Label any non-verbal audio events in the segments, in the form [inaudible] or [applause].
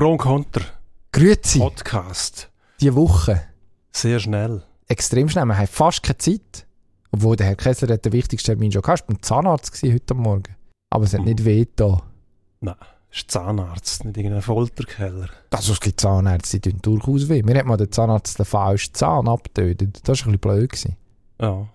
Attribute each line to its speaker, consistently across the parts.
Speaker 1: Pro und Contra.
Speaker 2: Grüezi,
Speaker 1: Podcast.
Speaker 2: die Woche.
Speaker 1: Sehr schnell.
Speaker 2: Extrem schnell. Wir haben fast keine Zeit. Obwohl der Herr Kessler hat den wichtigsten Termin schon gehabt. Ich war beim Zahnarzt heute Morgen. Aber es hat nicht weh da.
Speaker 1: Nein, ist Zahnarzt, nicht irgendein Folterkeller.
Speaker 2: Also es gibt Zahnärzte, die tun durchaus weh. Mir hat mal der Zahnarzt den falschen Zahn abgetötet. Das war ein bisschen blöd. Gewesen.
Speaker 1: Ja.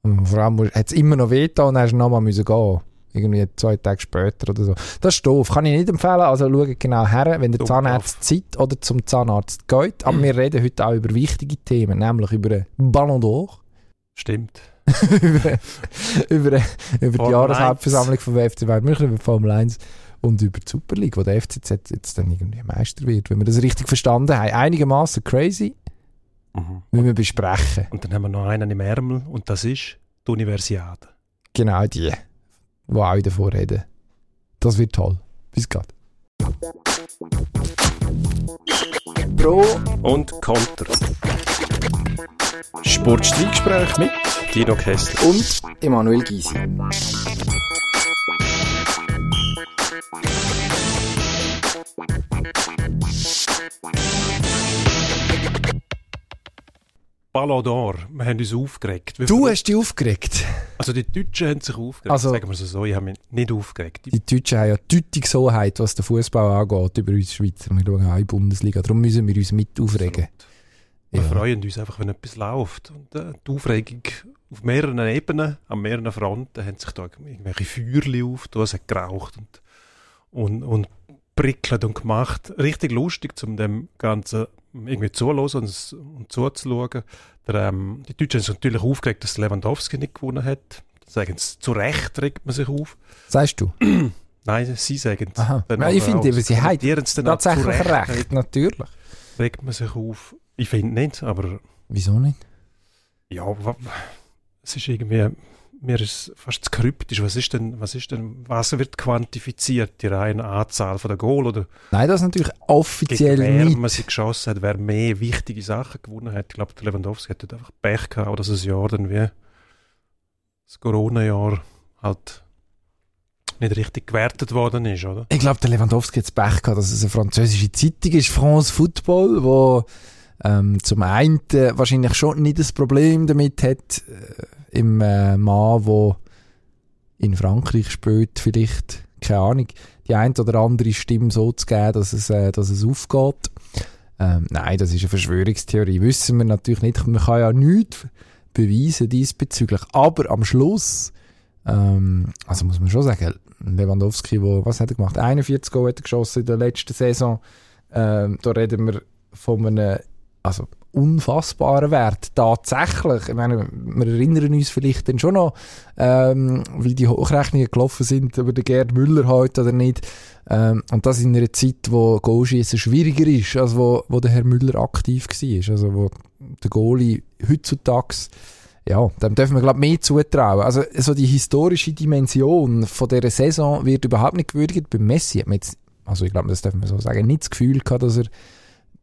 Speaker 2: Und vor allem hat es immer noch weh da und dann du nochmal gehen. Irgendwie zwei Tage später oder so. Das ist doof. Kann ich nicht empfehlen. Also schaut genau her, wenn der
Speaker 1: Dumm
Speaker 2: Zahnarzt Zeit oder zum Zahnarzt geht. Aber wir reden heute auch über wichtige Themen, nämlich über Ballon d'Or.
Speaker 1: Stimmt. [laughs]
Speaker 2: über, über, über die Jahreshauptversammlung vom FC Bayern München, über Formel 1 und über die Super League, wo der FCZ jetzt dann irgendwie Meister wird, wenn wir das richtig verstanden haben. Einigermaßen crazy,
Speaker 1: Mhm.
Speaker 2: wie wir besprechen.
Speaker 1: Und dann haben wir noch einen im Ärmel und das ist die Universiade.
Speaker 2: Genau die, die auch davon reden. Das wird toll. Bis gleich. Pro
Speaker 1: Und Contra.
Speaker 2: Sportstreitgespräch mit
Speaker 1: Dino Kessler.
Speaker 2: und Emanuel Gysi.
Speaker 1: Ballon d'Or. Wir haben uns aufgeregt. Wie
Speaker 2: Du hast dich aufgeregt.
Speaker 1: Also die Deutschen haben sich aufgeregt.
Speaker 2: Also-
Speaker 1: Sagen wir es so, ich habe mich nicht aufgeregt.
Speaker 2: Die Deutschen haben ja Deutungshoheit, was den Fußball angeht, über uns Schweizer. Wir schauen auch in die Bundesliga. Darum müssen wir uns mit aufregen.
Speaker 1: Wir
Speaker 2: Ja.
Speaker 1: freuen uns einfach, wenn etwas läuft. Und äh, die Aufregung auf mehreren Ebenen, an mehreren Fronten, haben sich da irgendwelche Feuerchen auf, es hat geraucht und, und, und prickelt und gemacht. Richtig lustig, um dem Ganzen irgendwie zuzuhören und, zuzuschauen. Der, ähm, die Deutschen haben sich natürlich aufgeregt, dass Lewandowski nicht gewonnen hat. Sagen sie, zu Recht regt man sich auf.
Speaker 2: Sagst du? [clears throat]
Speaker 1: Nein, sie sagen es.
Speaker 2: Ja, ich finde, aber sie haben Tatsächlich
Speaker 1: Recht.
Speaker 2: recht, natürlich.
Speaker 1: Regt man sich auf. Ich finde nicht, aber
Speaker 2: Wieso nicht?
Speaker 1: Ja, es ist irgendwie, mir ist fast zu kryptisch. Was ist denn, was ist denn, was wird quantifiziert? Die reine Anzahl von der Goal oder
Speaker 2: Nein, das natürlich
Speaker 1: gegen
Speaker 2: offiziell
Speaker 1: wer
Speaker 2: nicht.
Speaker 1: man sie geschossen hat, wer mehr wichtige Sachen gewonnen hat. Ich glaube, der Lewandowski hat einfach Pech gehabt so ein Jahr dann wie das Corona-Jahr halt nicht richtig gewertet worden ist, oder?
Speaker 2: Ich glaube, der Lewandowski hat das Pech gehabt, dass es eine französische Zeitung ist, France Football, wo ähm, zum einen wahrscheinlich schon nicht das Problem damit hat, äh, im äh, Mann, wo in Frankreich spielt, vielleicht, keine Ahnung, die ein oder andere Stimme so zu geben, dass es, äh, dass es aufgeht. Ähm, nein, das ist eine Verschwörungstheorie. Wissen wir natürlich nicht. Man kann ja nichts beweisen diesbezüglich. Aber am Schluss, ähm, also muss man schon sagen, Lewandowski, wo, was hat er gemacht? 41 Goal hat er geschossen in der letzten Saison. Ähm, da reden wir von einem also unfassbaren Wert. Tatsächlich. Ich meine, wir erinnern uns vielleicht dann schon noch, ähm, wie die Hochrechnungen gelaufen sind über den Gerd Müller heute oder nicht. Ähm, und das in einer Zeit, wo Goalschießen schwieriger ist, als wo, wo der Herr Müller aktiv war. Also wo der Goalie heutzutage ja, dem dürfen wir, glaube mehr zutrauen. Also, so die historische Dimension von dieser Saison wird überhaupt nicht gewürdigt. Bei Messi hat man jetzt, also ich glaube, das dürfen wir so sagen, nicht das Gefühl gehabt, dass er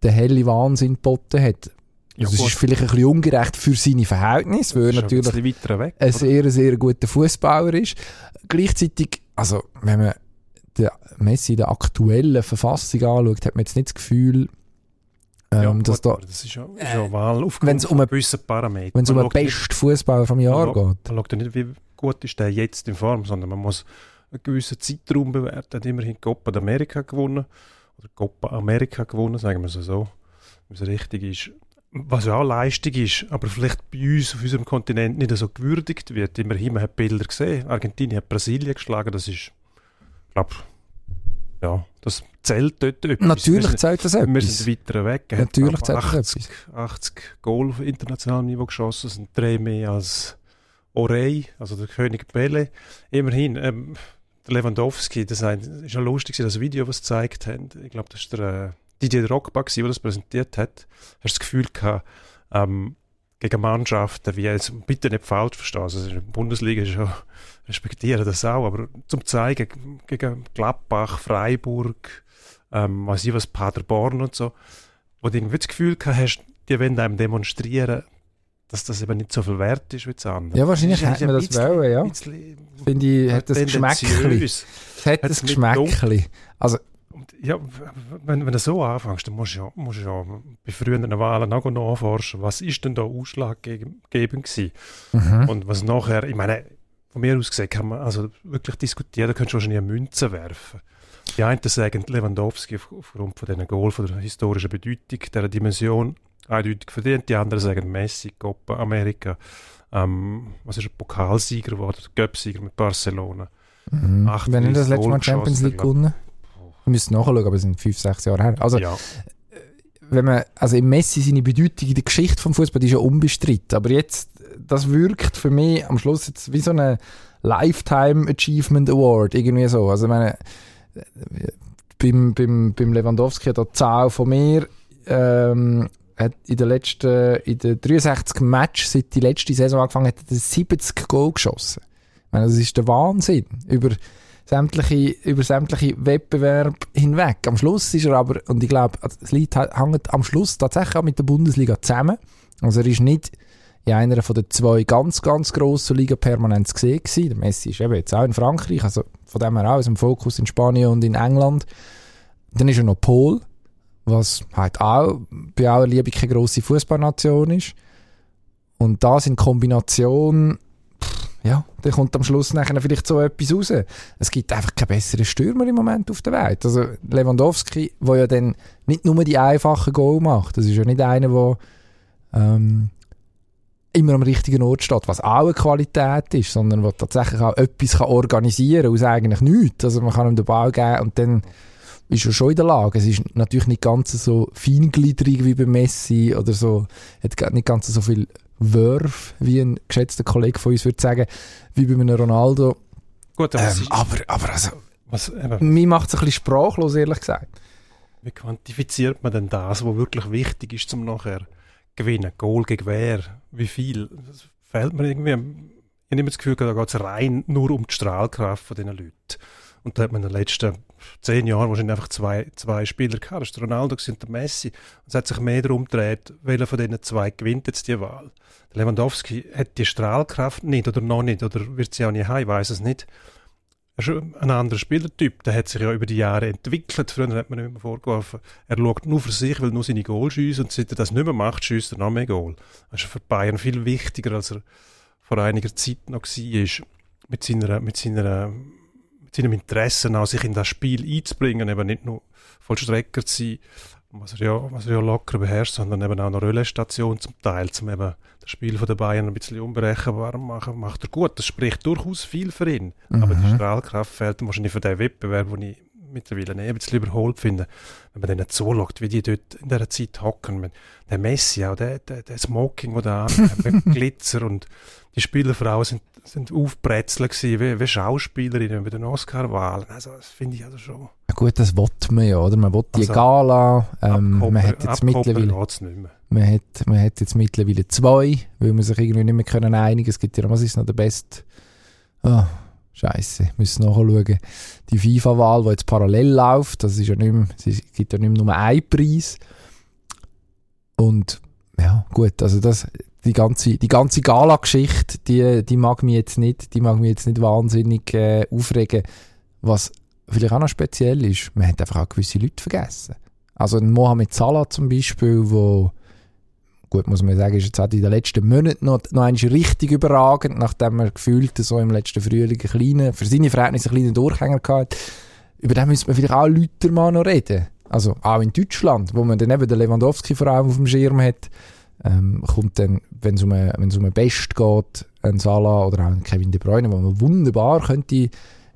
Speaker 2: den helle Wahnsinn geboten hat.
Speaker 1: Ja,
Speaker 2: Also, es ist vielleicht ein bisschen ungerecht für seine Verhältnisse, weil er natürlich
Speaker 1: ein weg.
Speaker 2: ein sehr, sehr guter Fußballer ist. Gleichzeitig, also wenn man den Messi in der aktuellen Verfassung anschaut, hat man jetzt nicht das Gefühl, ähm,
Speaker 1: Ja,
Speaker 2: dass da,
Speaker 1: das ist ja, ist ja Wahl aufgrund
Speaker 2: wenn's um
Speaker 1: von
Speaker 2: eine-
Speaker 1: gewissen Parametern.
Speaker 2: wenn es um
Speaker 1: Man
Speaker 2: den besten Fußballer vom Jahr
Speaker 1: Ja.
Speaker 2: geht.
Speaker 1: Man schaut ja nicht, wie gut ist der jetzt in Form, sondern man muss einen gewissen Zeitraum bewerten. Er hat immerhin die Copa d'America gewonnen. Oder Copa America gewonnen, sagen wir es so. Wenn es richtig ist. Was ja auch Leistung ist, aber vielleicht bei uns auf unserem Kontinent nicht so gewürdigt wird. Immerhin, man hat Bilder gesehen. Argentinien hat Brasilien geschlagen. Das ist, ich glaube, ja, das zählt dort etwas.
Speaker 2: Natürlich zählt das
Speaker 1: sind, wir
Speaker 2: etwas.
Speaker 1: sind weiter weg. Er
Speaker 2: Natürlich zählt das
Speaker 1: 80, 80 Goal auf internationalem Niveau geschossen. Sind drei mehr als Orey, also der König Pele. Immerhin, ähm, der Lewandowski, das ist ja lustig, das Video, was sie gezeigt haben. Ich glaube, das war der äh, Didier Drogba, gewesen, der das präsentiert hat. Hast du das Gefühl gehabt, ähm, gegen Mannschaften, wie jetzt, bitte nicht falsch verstehen, also in der Bundesliga ist ja, respektieren das auch, aber zum zeigen, gegen Gladbach, Freiburg, ähm, weiß ich was, Paderborn und so, wo du irgendwie das Gefühl gehabt hast, die wollen einem demonstrieren, dass das eben nicht so viel wert ist wie das andere.
Speaker 2: Ja, wahrscheinlich hätte man das
Speaker 1: bisschen-
Speaker 2: wollen, ja. Finde ich, hat das
Speaker 1: tendenziös.
Speaker 2: Es hat das
Speaker 1: nicht
Speaker 2: Geschmäckchen. Also,
Speaker 1: Und ja, wenn, wenn du so anfängst, dann musst du ja, musst du ja bei früheren Wahlen auch nachforschen, was ist denn da ausschlaggebend gewesen? Mhm. Und was nachher, ich meine, von mir aus gesehen kann man also wirklich diskutieren, da könntest du wahrscheinlich eine Münze werfen. Die einen sagen Lewandowski aufgrund von diesen Goal, von der historischen Bedeutung, dieser Dimension, eindeutig verdient. Die anderen sagen Messi, Copa America, ähm, was ist ein Pokalsieger geworden, Göpsieger mit Barcelona.
Speaker 2: Mhm. Wenn er das letzte Mal Champions League gewonnen wir müssen nachschauen, aber es sind fünf, sechs Jahre her. Also, ja. wenn man, also im Messi seine Bedeutung in der Geschichte vom Fußball ist ja unbestritten. Aber jetzt, das wirkt für mich am Schluss jetzt wie so ein Lifetime Achievement Award, irgendwie so. Also, ich meine, beim, beim, beim Lewandowski hat die Zahl von mir, ähm, hat in den letzten, in den 63 Matches, seit die letzte Saison angefangen hat, hat er 70 Goal geschossen. Ich meine, das ist der Wahnsinn. Über, sämtliche, über sämtliche Wettbewerbe hinweg. Am Schluss ist er aber, und ich glaube, das Lied hängt am Schluss tatsächlich auch mit der Bundesliga zusammen. Also er ist nicht in einer von den zwei ganz, ganz grossen Liga permanent gesehen. Der Messi ist eben jetzt auch in Frankreich, also von dem her auch aus dem Fokus in Spanien und in England. Dann ist er noch Pol, was halt auch bei aller Liebe keine grosse Fußballnation ist. Und das in Kombination ja, dann kommt am Schluss nachher vielleicht so etwas raus. Es gibt einfach keinen besseren Stürmer im Moment auf der Welt. Also Lewandowski, der ja dann nicht nur die einfachen Goal macht, das ist ja nicht einer, der ähm, immer am richtigen Ort steht, was auch eine Qualität ist, sondern der tatsächlich auch etwas kann organisieren kann aus eigentlich nichts. Also man kann ihm den Ball geben und dann ist er schon in der Lage. Es ist natürlich nicht ganz so feingliedrig wie bei Messi oder so, hat nicht ganz so viel Wurf, wie ein geschätzter Kollege von uns würde sagen, wie bei einem Ronaldo. Gut, aber, ähm, aber, aber also, was, mir macht es ein bisschen sprachlos, ehrlich gesagt.
Speaker 1: Wie quantifiziert man denn das, was wirklich wichtig ist, zum nachher gewinnen? Goal gegen wer? Wie viel? Das fällt mir irgendwie. Ich habe das Gefühl, da geht es rein nur um die Strahlkraft von diesen Leuten. Und da hat man in den letzten zehn Jahren wahrscheinlich einfach zwei, zwei Spieler gehabt. Das ist Ronaldo und der Messi. Und es hat sich mehr darum gedreht, welcher von diesen zwei gewinnt jetzt die Wahl. Der Lewandowski hat die Strahlkraft nicht oder noch nicht oder wird sie auch nicht haben, ich weiß es nicht. Er ist ein anderer Spielertyp, der hat sich ja über die Jahre entwickelt. Früher hat man nicht mehr vorgeworfen, er schaut nur für sich, will nur seine Goal schiessen und seit er das nicht mehr macht, schießt er noch mehr Goal. Das ist für Bayern viel wichtiger, als er vor einiger Zeit noch war. Mit seiner, mit seiner seinem Interesse auch, sich in das Spiel einzubringen, eben nicht nur Vollstrecker zu sein, was er ja, was er ja locker beherrscht, sondern eben auch eine Relaisstation zum Teil, zum eben das Spiel von den Bayern ein bisschen unberechenbar machen, macht er gut. Das spricht durchaus viel für ihn. Mhm. Aber die Strahlkraft fehlt ihm wahrscheinlich für den Wettbewerb, den ich mittlerweile ein bisschen überholt finde, wenn man denen zuschaut, wie die dort in dieser Zeit hocken. Der Messi, auch der, der, der Smoking, der da [laughs] mit Glitzer und die Spielerfrauen sind sind aufbrezeln gewesen, wie, wie Schauspielerinnen bei den Oscar-Wahlen. Also, das finde ich also schon.
Speaker 2: Ja gut, das will man ja, oder? Man will die also, Gala, ähm, man hat jetzt mittlerweile, man hat, man hat jetzt mittlerweile zwei, weil man sich irgendwie nicht mehr können einigen. Es gibt ja, was ist noch der beste, oh, Scheiße, müssen nachschauen. Die FIFA-Wahl, die jetzt parallel läuft, das ist ja nicht mehr, es gibt ja nicht mehr nur einen Preis. Und ja, gut, also das, die ganze, die ganze Gala-Geschichte, die, die mag mich jetzt nicht, die mag mich jetzt nicht wahnsinnig äh, aufregen. Was vielleicht auch noch speziell ist, man hat einfach auch gewisse Leute vergessen. Also ein Mohamed Salah zum Beispiel, wo gut, muss man sagen, ist jetzt auch in den letzten Monaten noch, noch einmal richtig überragend, nachdem er gefühlt so im letzten Frühling einen kleinen, für seine Verhältnisse einen kleinen Durchhänger hatte. Über den müsste man vielleicht auch Leute mal noch reden. Also auch in Deutschland, wo man dann eben den Lewandowski vor allem auf dem Schirm hat, ähm, kommt dann, wenn es um, eine, um eine Best geht, ein Salah oder auch ein Kevin De Bruyne, wo man wunderbar könnte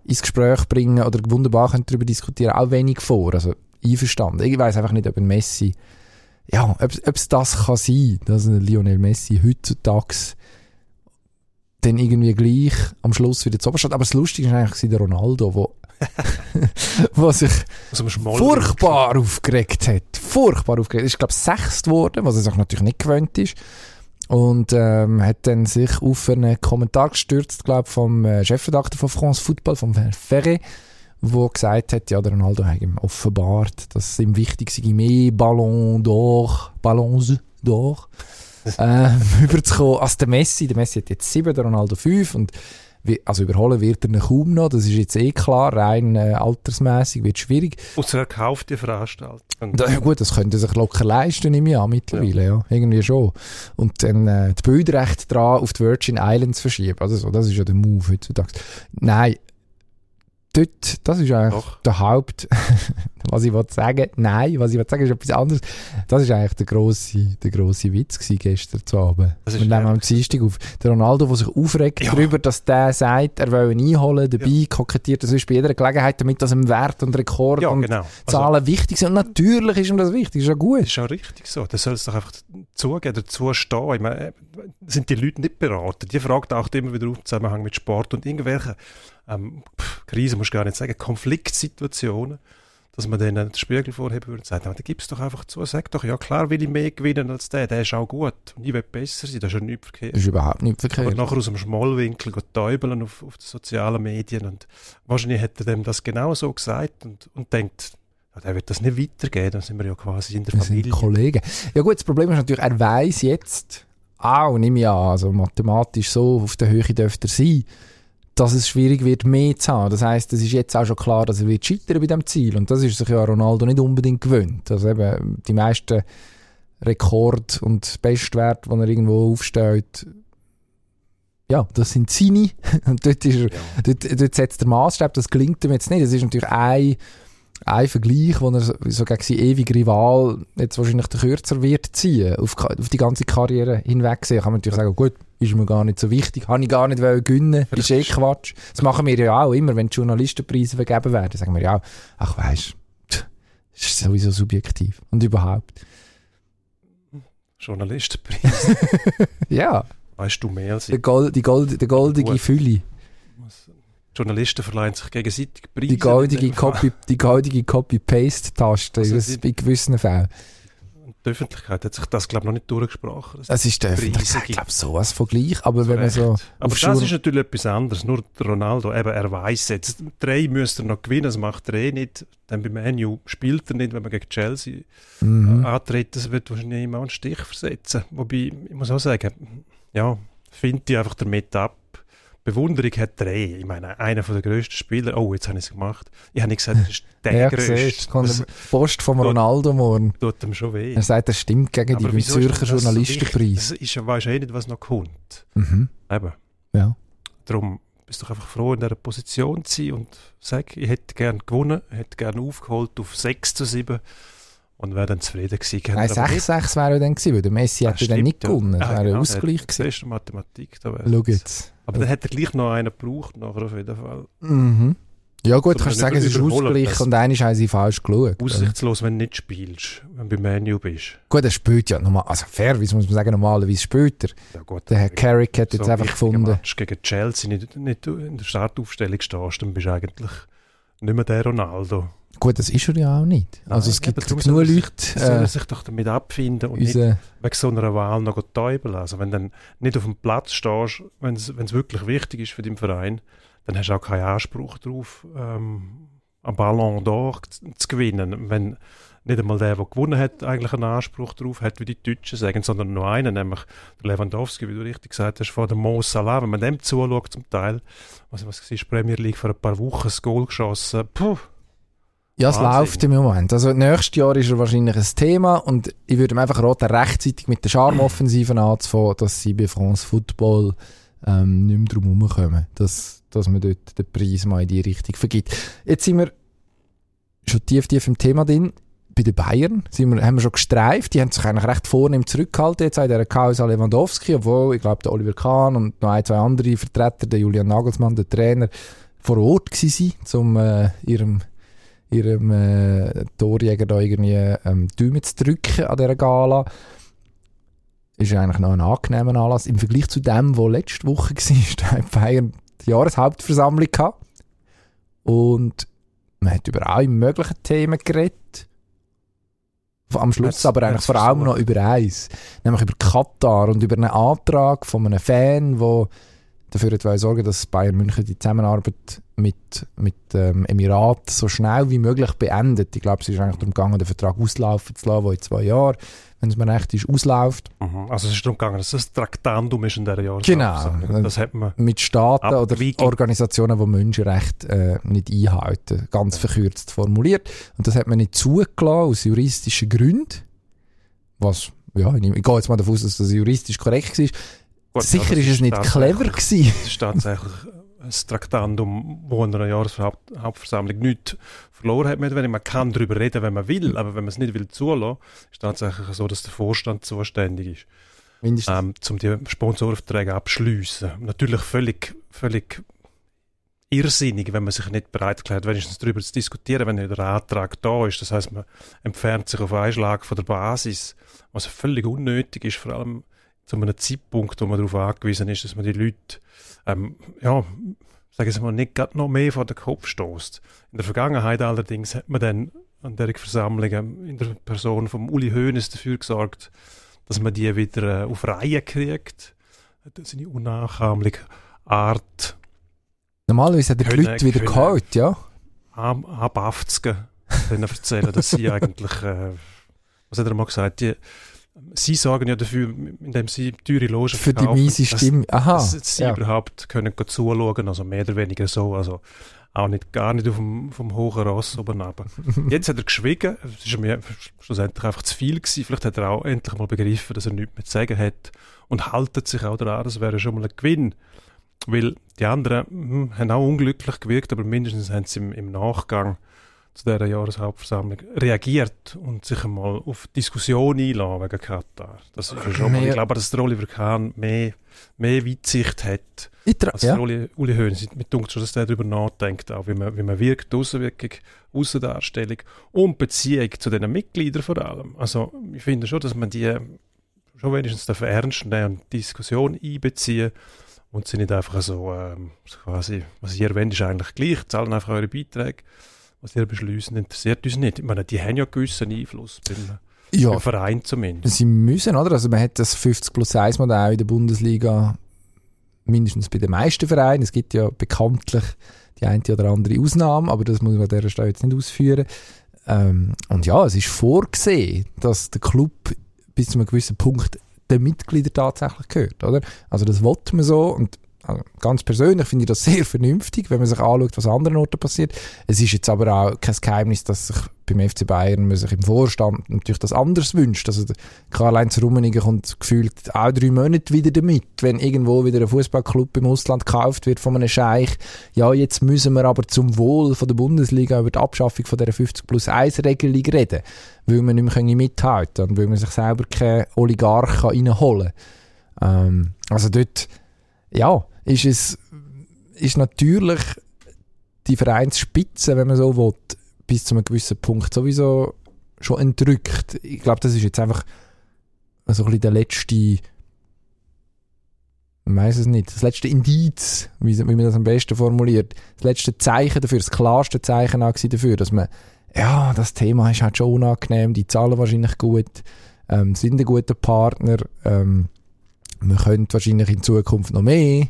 Speaker 2: ins Gespräch bringen oder wunderbar könnte darüber diskutieren, auch wenig vor. Also einverstanden. Ich weiß einfach nicht, ob ein Messi, ja, ob es das kann sein, dass Lionel Messi heutzutage dann irgendwie gleich am Schluss wieder zu steht. Aber das Lustige ist eigentlich der Ronaldo, wo [laughs] was sich furchtbar aufgeregt hat. Furchtbar aufgeregt. Er ist, glaube ich, sechst geworden, was er sich natürlich nicht gewöhnt ist. Und ähm, hat dann sich auf einen Kommentar gestürzt, glaube vom äh, Chefredakteur von France Football, vom Ferré, wo gesagt hat, ja, der Ronaldo hat ihm offenbart, dass es ihm wichtig sei, mehr Ballon d'Or, Ballons d'Or, [laughs] äh, [laughs] überzukommen als der Messi. Der Messi hat jetzt sieben, der Ronaldo fünf und also überholen wird er ihn kaum noch, das ist jetzt eh klar, rein äh, altersmäßig wird schwierig.
Speaker 1: Außer er kauft die Veranstaltung.
Speaker 2: Da, ja gut, das könnte sich locker leisten, ich an, mittlerweile, ja. ja. irgendwie schon. Und dann äh, die Bildrechte dran auf die Virgin Islands verschieben, also so, das ist ja der Move heutzutage. Nein, dort, das ist eigentlich Doch. der Haupt, [laughs] was ich wollte sagen. Nein, was ich wollte sagen, ist etwas anderes. Das ist eigentlich der grosse, der grosse Witz gewesen gestern zu Abend. Wir nehmen am Dienstag auf. Der Ronaldo, der sich aufregt ja. darüber, dass der sagt, er will ihn einholen, dabei ja. kokettiert er sonst bei jeder Gelegenheit, damit das im Wert und Rekord ja, und genau. Also Zahlen also, wichtig sind. Und natürlich ist ihm das wichtig, ist ja gut. Das
Speaker 1: ist ja richtig so. Das soll es doch einfach zugeben, dazu stehen. Ich meine, sind die Leute nicht beraten. Die fragt auch immer wieder auf Zusammenhang mit Sport und irgendwelche ähm, Krise muss ich gar nicht sagen, Konfliktsituationen, dass man denen den Spiegel vorheben würde und sagt, da gibt es doch einfach zu, sag doch, ja klar will ich mehr gewinnen als der, der ist auch gut und ich will besser sein, das ist ja nicht verkehrt.
Speaker 2: Das ist überhaupt nicht verkehrt.
Speaker 1: Aber nachher aus dem Schmollwinkel täubeln auf, auf die sozialen Medien und wahrscheinlich hätte er dem das genau so gesagt und, und denkt, ja, der wird das nicht weitergeben, dann sind wir ja quasi in der wir Familie. Sind
Speaker 2: Kollegen. Ja gut, das Problem ist natürlich, er weiß jetzt, auch, nehme ich an, also mathematisch so auf der Höhe dürfte er sein, dass es schwierig wird, mehr zu haben. Das heißt, es ist jetzt auch schon klar, dass er wird scheitern bei dem Ziel. Und das ist sich ja Ronaldo nicht unbedingt gewöhnt. Also eben, die meisten Rekord- und Bestwerte, die er irgendwo aufstellt, ja, das sind seine. [laughs] Und dort, ist er, ja. dort, dort setzt der Maßstab, das gelingt ihm jetzt nicht. Das ist natürlich ein ein Vergleich, wo er so gegen seinen ewigen Rival jetzt wahrscheinlich der Kürzer wird ziehen, auf, auf die ganze Karriere hinweg sehen, kann man natürlich sagen, gut, ist mir gar nicht so wichtig, habe ich gar nicht gewinnen ist eh Quatsch. Das machen wir ja auch immer, wenn Journalistenpreise vergeben werden, sagen wir ja auch, ach weisst, ist sowieso subjektiv und überhaupt.
Speaker 1: Journalistenpreis? [laughs]
Speaker 2: ja.
Speaker 1: Weißt du mehr als
Speaker 2: ich? Die, Gold, die, Gold, die goldige Fülle.
Speaker 1: Journalisten verleihen sich gegenseitig
Speaker 2: Preise. Die goldige, Copy, Copy-Paste-Taste also in gewissen Fällen.
Speaker 1: Die Öffentlichkeit hat sich das, glaube ich, noch nicht durchgesprochen.
Speaker 2: Es ist der Öffentlichkeit, glaube sowas von gleich. Aber so wenn man so...
Speaker 1: Aber das ist natürlich etwas anderes. Nur Ronaldo, eben, er weiß jetzt, drei müsste er noch gewinnen, das macht er eh nicht. Dann bei Manu spielt er nicht, wenn man gegen Chelsea mhm. antritt. Das wird wahrscheinlich immer einen Stich versetzen. Wobei, ich muss auch sagen, ja, finde ich einfach damit ab Bewunderung hat er eh. Ich meine, einer der grössten Spieler. Oh, jetzt habe ich es gemacht. Ich habe nicht gesagt, das ist der ja, grösste.
Speaker 2: Kommt Post von Ronaldo morgen.
Speaker 1: Tut ihm schon weh.
Speaker 2: Er sagt, das stimmt gegen Aber die Zürcher Journalistenpreis.
Speaker 1: So das ist, weisst eh nicht, was noch kommt.
Speaker 2: Mhm.
Speaker 1: Eben.
Speaker 2: Ja.
Speaker 1: Darum bist du einfach froh, in dieser Position zu sein und sag, ich hätte gerne gewonnen, hätte gerne aufgeholt auf 6 zu 7 und wäre dann zufrieden gewesen.
Speaker 2: Nein, 6-6 wäre dann gewesen, weil der Messi hätte dann nicht gewonnen. Das ah, wäre genau, Ausgleich gewesen.
Speaker 1: Beste Mathematik. Da
Speaker 2: Schau jetzt.
Speaker 1: Aber dann hätte er gleich noch einen gebraucht, nachher auf jeden Fall.
Speaker 2: Mhm. Ja gut, so, kannst du sagen, es ist Ausgleich und haben sie falsch geschaut.
Speaker 1: Aussichtslos, wenn du nicht spielst, wenn du bei Menu bist.
Speaker 2: Gut, er spielt ja normal, also fairerweise muss man sagen, normalerweise spielt er. Ja, gut, der Herr Carrick hat so jetzt einfach gefunden.
Speaker 1: Match gegen Chelsea nicht, nicht in der Startaufstellung stehst, dann bist du eigentlich nicht mehr der Ronaldo.
Speaker 2: Gut, das ist er ja auch nicht. Nein, also es gibt genug Leute...
Speaker 1: Äh, sollen sich doch damit abfinden und nicht wegen so einer Wahl noch täubeln. Also wenn du dann nicht auf dem Platz stehst, wenn es wirklich wichtig ist für deinen Verein, dann hast du auch keinen Anspruch darauf, ähm, einen Ballon d'Or zu gewinnen. Wenn nicht einmal der, der gewonnen hat, eigentlich einen Anspruch darauf hat, wie die Deutschen sagen, sondern nur einen, nämlich der Lewandowski, wie du richtig gesagt hast, vor dem Mo Salah. Wenn man dem zuschaut zum Teil, was, was war Premier League vor ein paar Wochen, das Goal geschossen, puh,
Speaker 2: ja, es läuft im Moment. Also nächstes Jahr ist er wahrscheinlich ein Thema und ich würde ihm einfach raten, rechtzeitig mit der Charmoffensiven anzufangen, dass sie bei France Football ähm, nicht mehr drum herumkommen, dass, dass man dort den Preis mal in die Richtung vergibt. Jetzt sind wir schon tief, tief im Thema drin. Bei den Bayern sind wir, haben wir schon gestreift, die haben sich eigentlich recht vornehm zurückgehalten jetzt in dieser Causa Lewandowski, obwohl ich glaube der Oliver Kahn und noch ein, zwei andere Vertreter, der Julian Nagelsmann, der Trainer, vor Ort waren, um äh, ihrem ihrem äh, Torjäger da irgendwie ähm, Däume zu drücken an dieser Gala. Ist eigentlich noch ein angenehmer Anlass. Im Vergleich zu dem, wo letzte Woche [laughs] war, da hat Bayern die Jahreshauptversammlung gehabt. Und man hat über alle möglichen Themen geredet. Am Schluss aber eigentlich vor allem noch über eins. Nämlich über Katar und über einen Antrag von einem Fan, der dafür hat sorgen dass Bayern München die Zusammenarbeit mit, mit ähm, Emirat so schnell wie möglich beendet. Ich glaube, es ist eigentlich darum gegangen, den Vertrag auslaufen zu lassen, der in zwei Jahren, wenn es mir recht ist, ausläuft.
Speaker 1: Mhm. Also es ist darum gegangen, dass es ein Traktandum ist in dieser Jahr.
Speaker 2: Genau.
Speaker 1: Das hat man
Speaker 2: mit Staaten oder Organisationen, die Menschenrechte äh, nicht einhalten, ganz verkürzt formuliert. Und das hat man nicht zugelassen aus juristischen Gründen, was ja, ich, ich gehe jetzt mal davon aus, dass das juristisch korrekt ist. Gut, Sicher ja, ist es nicht clever gewesen.
Speaker 1: Das ist tatsächlich ein Traktandum, wo in einer Jahreshauptversammlung nichts verloren hat. Man kann darüber reden, wenn man will, aber wenn man es nicht will zulassen, ist es tatsächlich so, dass der Vorstand zuständig ist. Ähm, um die Sponsorenverträge abzuschliessen. Natürlich völlig, völlig irrsinnig, wenn man sich nicht bereit erklärt, wenigstens darüber zu diskutieren, wenn nicht der Antrag da ist. Das heißt, man entfernt sich auf einen Schlag von der Basis, was völlig unnötig ist, vor allem zu einem Zeitpunkt, wo man darauf angewiesen ist, dass man die Leute, ähm, ja, sagen Sie mal, nicht gerade noch mehr vor den Kopf stößt. In der Vergangenheit allerdings hat man dann an der Versammlung in der Person von Uli Hoeneß dafür gesorgt, dass man die wieder äh, auf Reihe kriegt. Das ist eine unnachahmliche Art.
Speaker 2: Normalerweise hat er die Leute wieder geholt, ja?
Speaker 1: Ab, ab 80 denen erzählen, dass sie [laughs] eigentlich, äh, was hat er mal gesagt, die, Sie sorgen ja dafür, indem sie teure Logen
Speaker 2: Für die miese Stimme, aha.
Speaker 1: Dass, dass sie ja. überhaupt können zuschauen, also mehr oder weniger so, also auch nicht, gar nicht auf dem, vom hohen Ross oben runter. [laughs] Jetzt hat er geschwiegen, es war mir schlussendlich einfach zu viel gewesen, vielleicht hat er auch endlich mal begriffen, dass er nichts mehr zu sagen hat und haltet sich auch daran, das wäre schon mal ein Gewinn. Weil die anderen hm, haben auch unglücklich gewirkt, aber mindestens haben sie im, im Nachgang zu dieser Jahreshauptversammlung reagiert und sich einmal auf Diskussion einlassen wegen Katar. Das ist ja schon mal, ich glaube, dass der Oliver Kahn mehr, mehr Weitsicht hat als ja. der Uli, Uli Hoeneß. Mir denkt schon, dass der darüber nachdenkt, auch wie man, wie man wirkt, Außenwirkung, Außendarstellung und Beziehung zu den Mitgliedern vor allem. Also ich finde schon, dass man die schon wenigstens ernst nehmen und Diskussion einbeziehen und sie nicht einfach so, ähm, quasi, was ihr erwähnt, ist eigentlich gleich, zahlen einfach eure Beiträge was ihr beschließen, interessiert uns nicht. Ich meine, die haben ja gewissen Einfluss beim, ja, beim Verein zumindest.
Speaker 2: Sie müssen, oder? Also man hat das 50 plus 1 Modell in der Bundesliga mindestens bei den meisten Vereinen. Es gibt ja bekanntlich die eine oder andere Ausnahme, aber das muss man an dieser Stelle jetzt nicht ausführen. Ähm, und ja, es ist vorgesehen, dass der Club bis zu einem gewissen Punkt den Mitgliedern tatsächlich gehört, oder? Also das wollte man so und also ganz persönlich finde ich das [laughs] sehr vernünftig, wenn man sich anschaut, was an anderen Orten passiert. Es ist jetzt aber auch kein Geheimnis, dass sich beim FC Bayern man sich im Vorstand natürlich das anders wünscht. Also Karl-Heinz Rummenigge kommt gefühlt auch drei Monate wieder damit, wenn irgendwo wieder ein Fußballclub im Ausland gekauft wird von einem Scheich. Ja, jetzt müssen wir aber zum Wohl von der Bundesliga über die Abschaffung von der 50 plus 1 Regelung reden, weil man nicht mehr mithalten kann und weil man sich selber keinen Oligarchen reinholen kann. Ähm, also dort, ja, ist es ist natürlich die Vereinsspitze, wenn man so will, bis zu einem gewissen Punkt sowieso schon entrückt. Ich glaube, das ist jetzt einfach so ein bisschen der letzte, ich weiß es nicht, das letzte Indiz, wie, wie man das am besten formuliert, das letzte Zeichen dafür, das klarste Zeichen auch dafür, dass man, ja, das Thema ist halt schon unangenehm, die zahlen wahrscheinlich gut, ähm, sind ein guter Partner, ähm, man könnte wahrscheinlich in Zukunft noch mehr,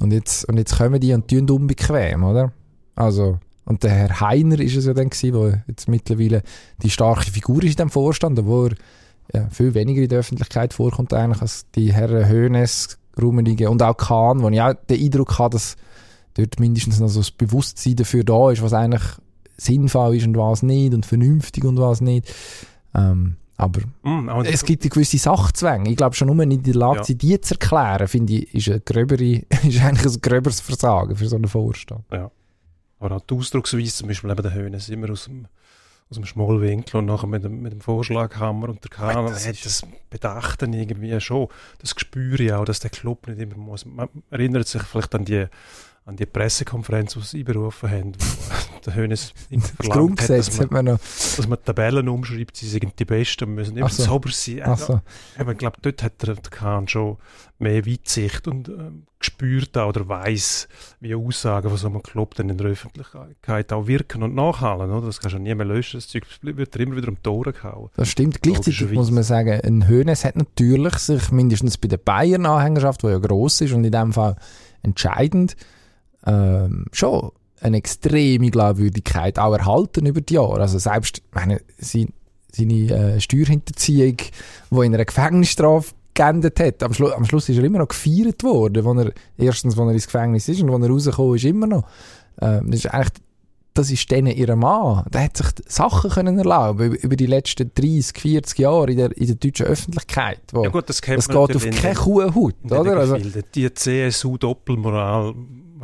Speaker 2: und jetzt, und jetzt kommen die und tun unbequem, oder? Also, und der Herr Heiner ist es ja dann gewesen, der jetzt mittlerweile die starke Figur ist in dem Vorstand, obwohl er ja, viel weniger in der Öffentlichkeit vorkommt eigentlich als die Herren Hönes, Rummenigge und auch Kahn, wo ich auch den Eindruck habe, dass dort mindestens noch so das Bewusstsein dafür da ist, was eigentlich sinnvoll ist und was nicht und vernünftig und was nicht. Ähm, aber mm, es gibt eine gewisse Sachzwänge. Ich glaube, schon nur in der Lage, ja. die zu erklären, finde ich, ist, eine gröbere, [laughs] ist eigentlich ein gröberes Versagen für so einen Vorstand.
Speaker 1: Ja. Aber auch die Ausdrucksweise, zum Beispiel eben der Höhne, sind wir aus dem, aus dem Schmollwinkel und nachher mit dem, mit dem Vorschlaghammer und der Kahn, das hat das Bedachten irgendwie schon. Das spüre ich auch, dass der Club nicht immer muss. Man erinnert sich vielleicht an die an die Pressekonferenz, die sie einberufen haben, wo [laughs] der Hönes
Speaker 2: Grundgesetz hat, dass man,
Speaker 1: noch. dass man Tabellen umschreibt, sie sind die Besten und müssen immer so. sauber sein.
Speaker 2: Ach so.
Speaker 1: Ich glaube, dort hat der, Kahn schon mehr Weitsicht und äh, gespürt auch, oder weiß, wie Aussagen von so einem Club dann in der Öffentlichkeit auch wirken und nachhallen. Oder? Das kannst du nie mehr löschen, das Zeug wird immer wieder um die Ohren gehauen.
Speaker 2: Das stimmt. Gleichzeitig muss man sagen, ein Hönes hat natürlich sich mindestens bei der Bayern-Anhängerschaft, die ja gross ist und in dem Fall entscheidend, ähm, schon eine extreme Glaubwürdigkeit auch erhalten über die Jahre. Also selbst meine, seine, seine äh, Steuerhinterziehung, die in einer Gefängnisstrafe geendet hat, am, Schlu am Schluss ist er immer noch gefeiert worden, wo er, erstens, als er ins Gefängnis ist und als er rausgekommen ist, immer noch. Ähm, das ist eigentlich das ist denen ihr Mann. Der hat sich Sachen können erlauben über die letzten 30, 40 Jahre in der, in der deutschen Öffentlichkeit.
Speaker 1: Ja gut, das,
Speaker 2: das geht auf keine Kuhhaut, oder?
Speaker 1: Also, die CSU-Doppelmoral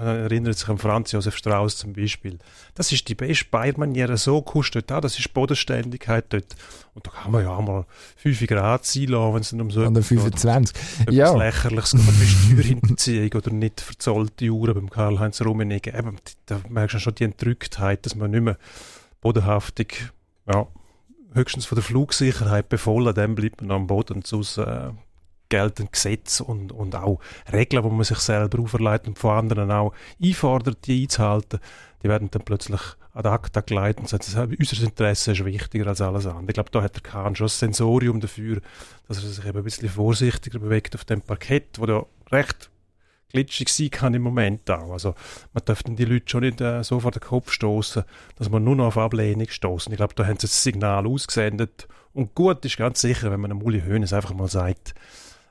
Speaker 1: man erinnert sich an Franz Josef Strauß zum Beispiel. Das ist die beste Bayern-Maniere, so kostet da, das ist Bodenständigkeit dort. Und da kann man ja auch mal 5 Grad sein lassen, wenn es um so
Speaker 2: Oder 25.
Speaker 1: Etwas ja. Lächerliches geht, wie Steuerhinterziehung oder nicht verzollte Uhren beim Karl-Heinz Rummenigge. Eben, da merkst du schon die Entrücktheit, dass man nicht mehr bodenhaftig, ja, höchstens von der Flugsicherheit befohlen, dann bleibt man am Boden und sonst äh, gelten Gesetze und, und auch Regeln, die man sich selber auferlegt und von anderen auch einfordert, die einzuhalten, die werden dann plötzlich ad acta geleitet und sagen, unser Interesse ist wichtiger als alles andere. Ich glaube, da hat der Kahn schon das Sensorium dafür, dass er sich eben ein bisschen vorsichtiger bewegt auf dem Parkett, wo da recht glitschig sein kann im Moment auch. Also man dann die Leute schon nicht äh, so vor den Kopf stoßen, dass man nur noch auf Ablehnung stoßen. Ich glaube, da haben sie das Signal ausgesendet und gut ist ganz sicher, wenn man einem Uli Hoeneß einfach mal sagt,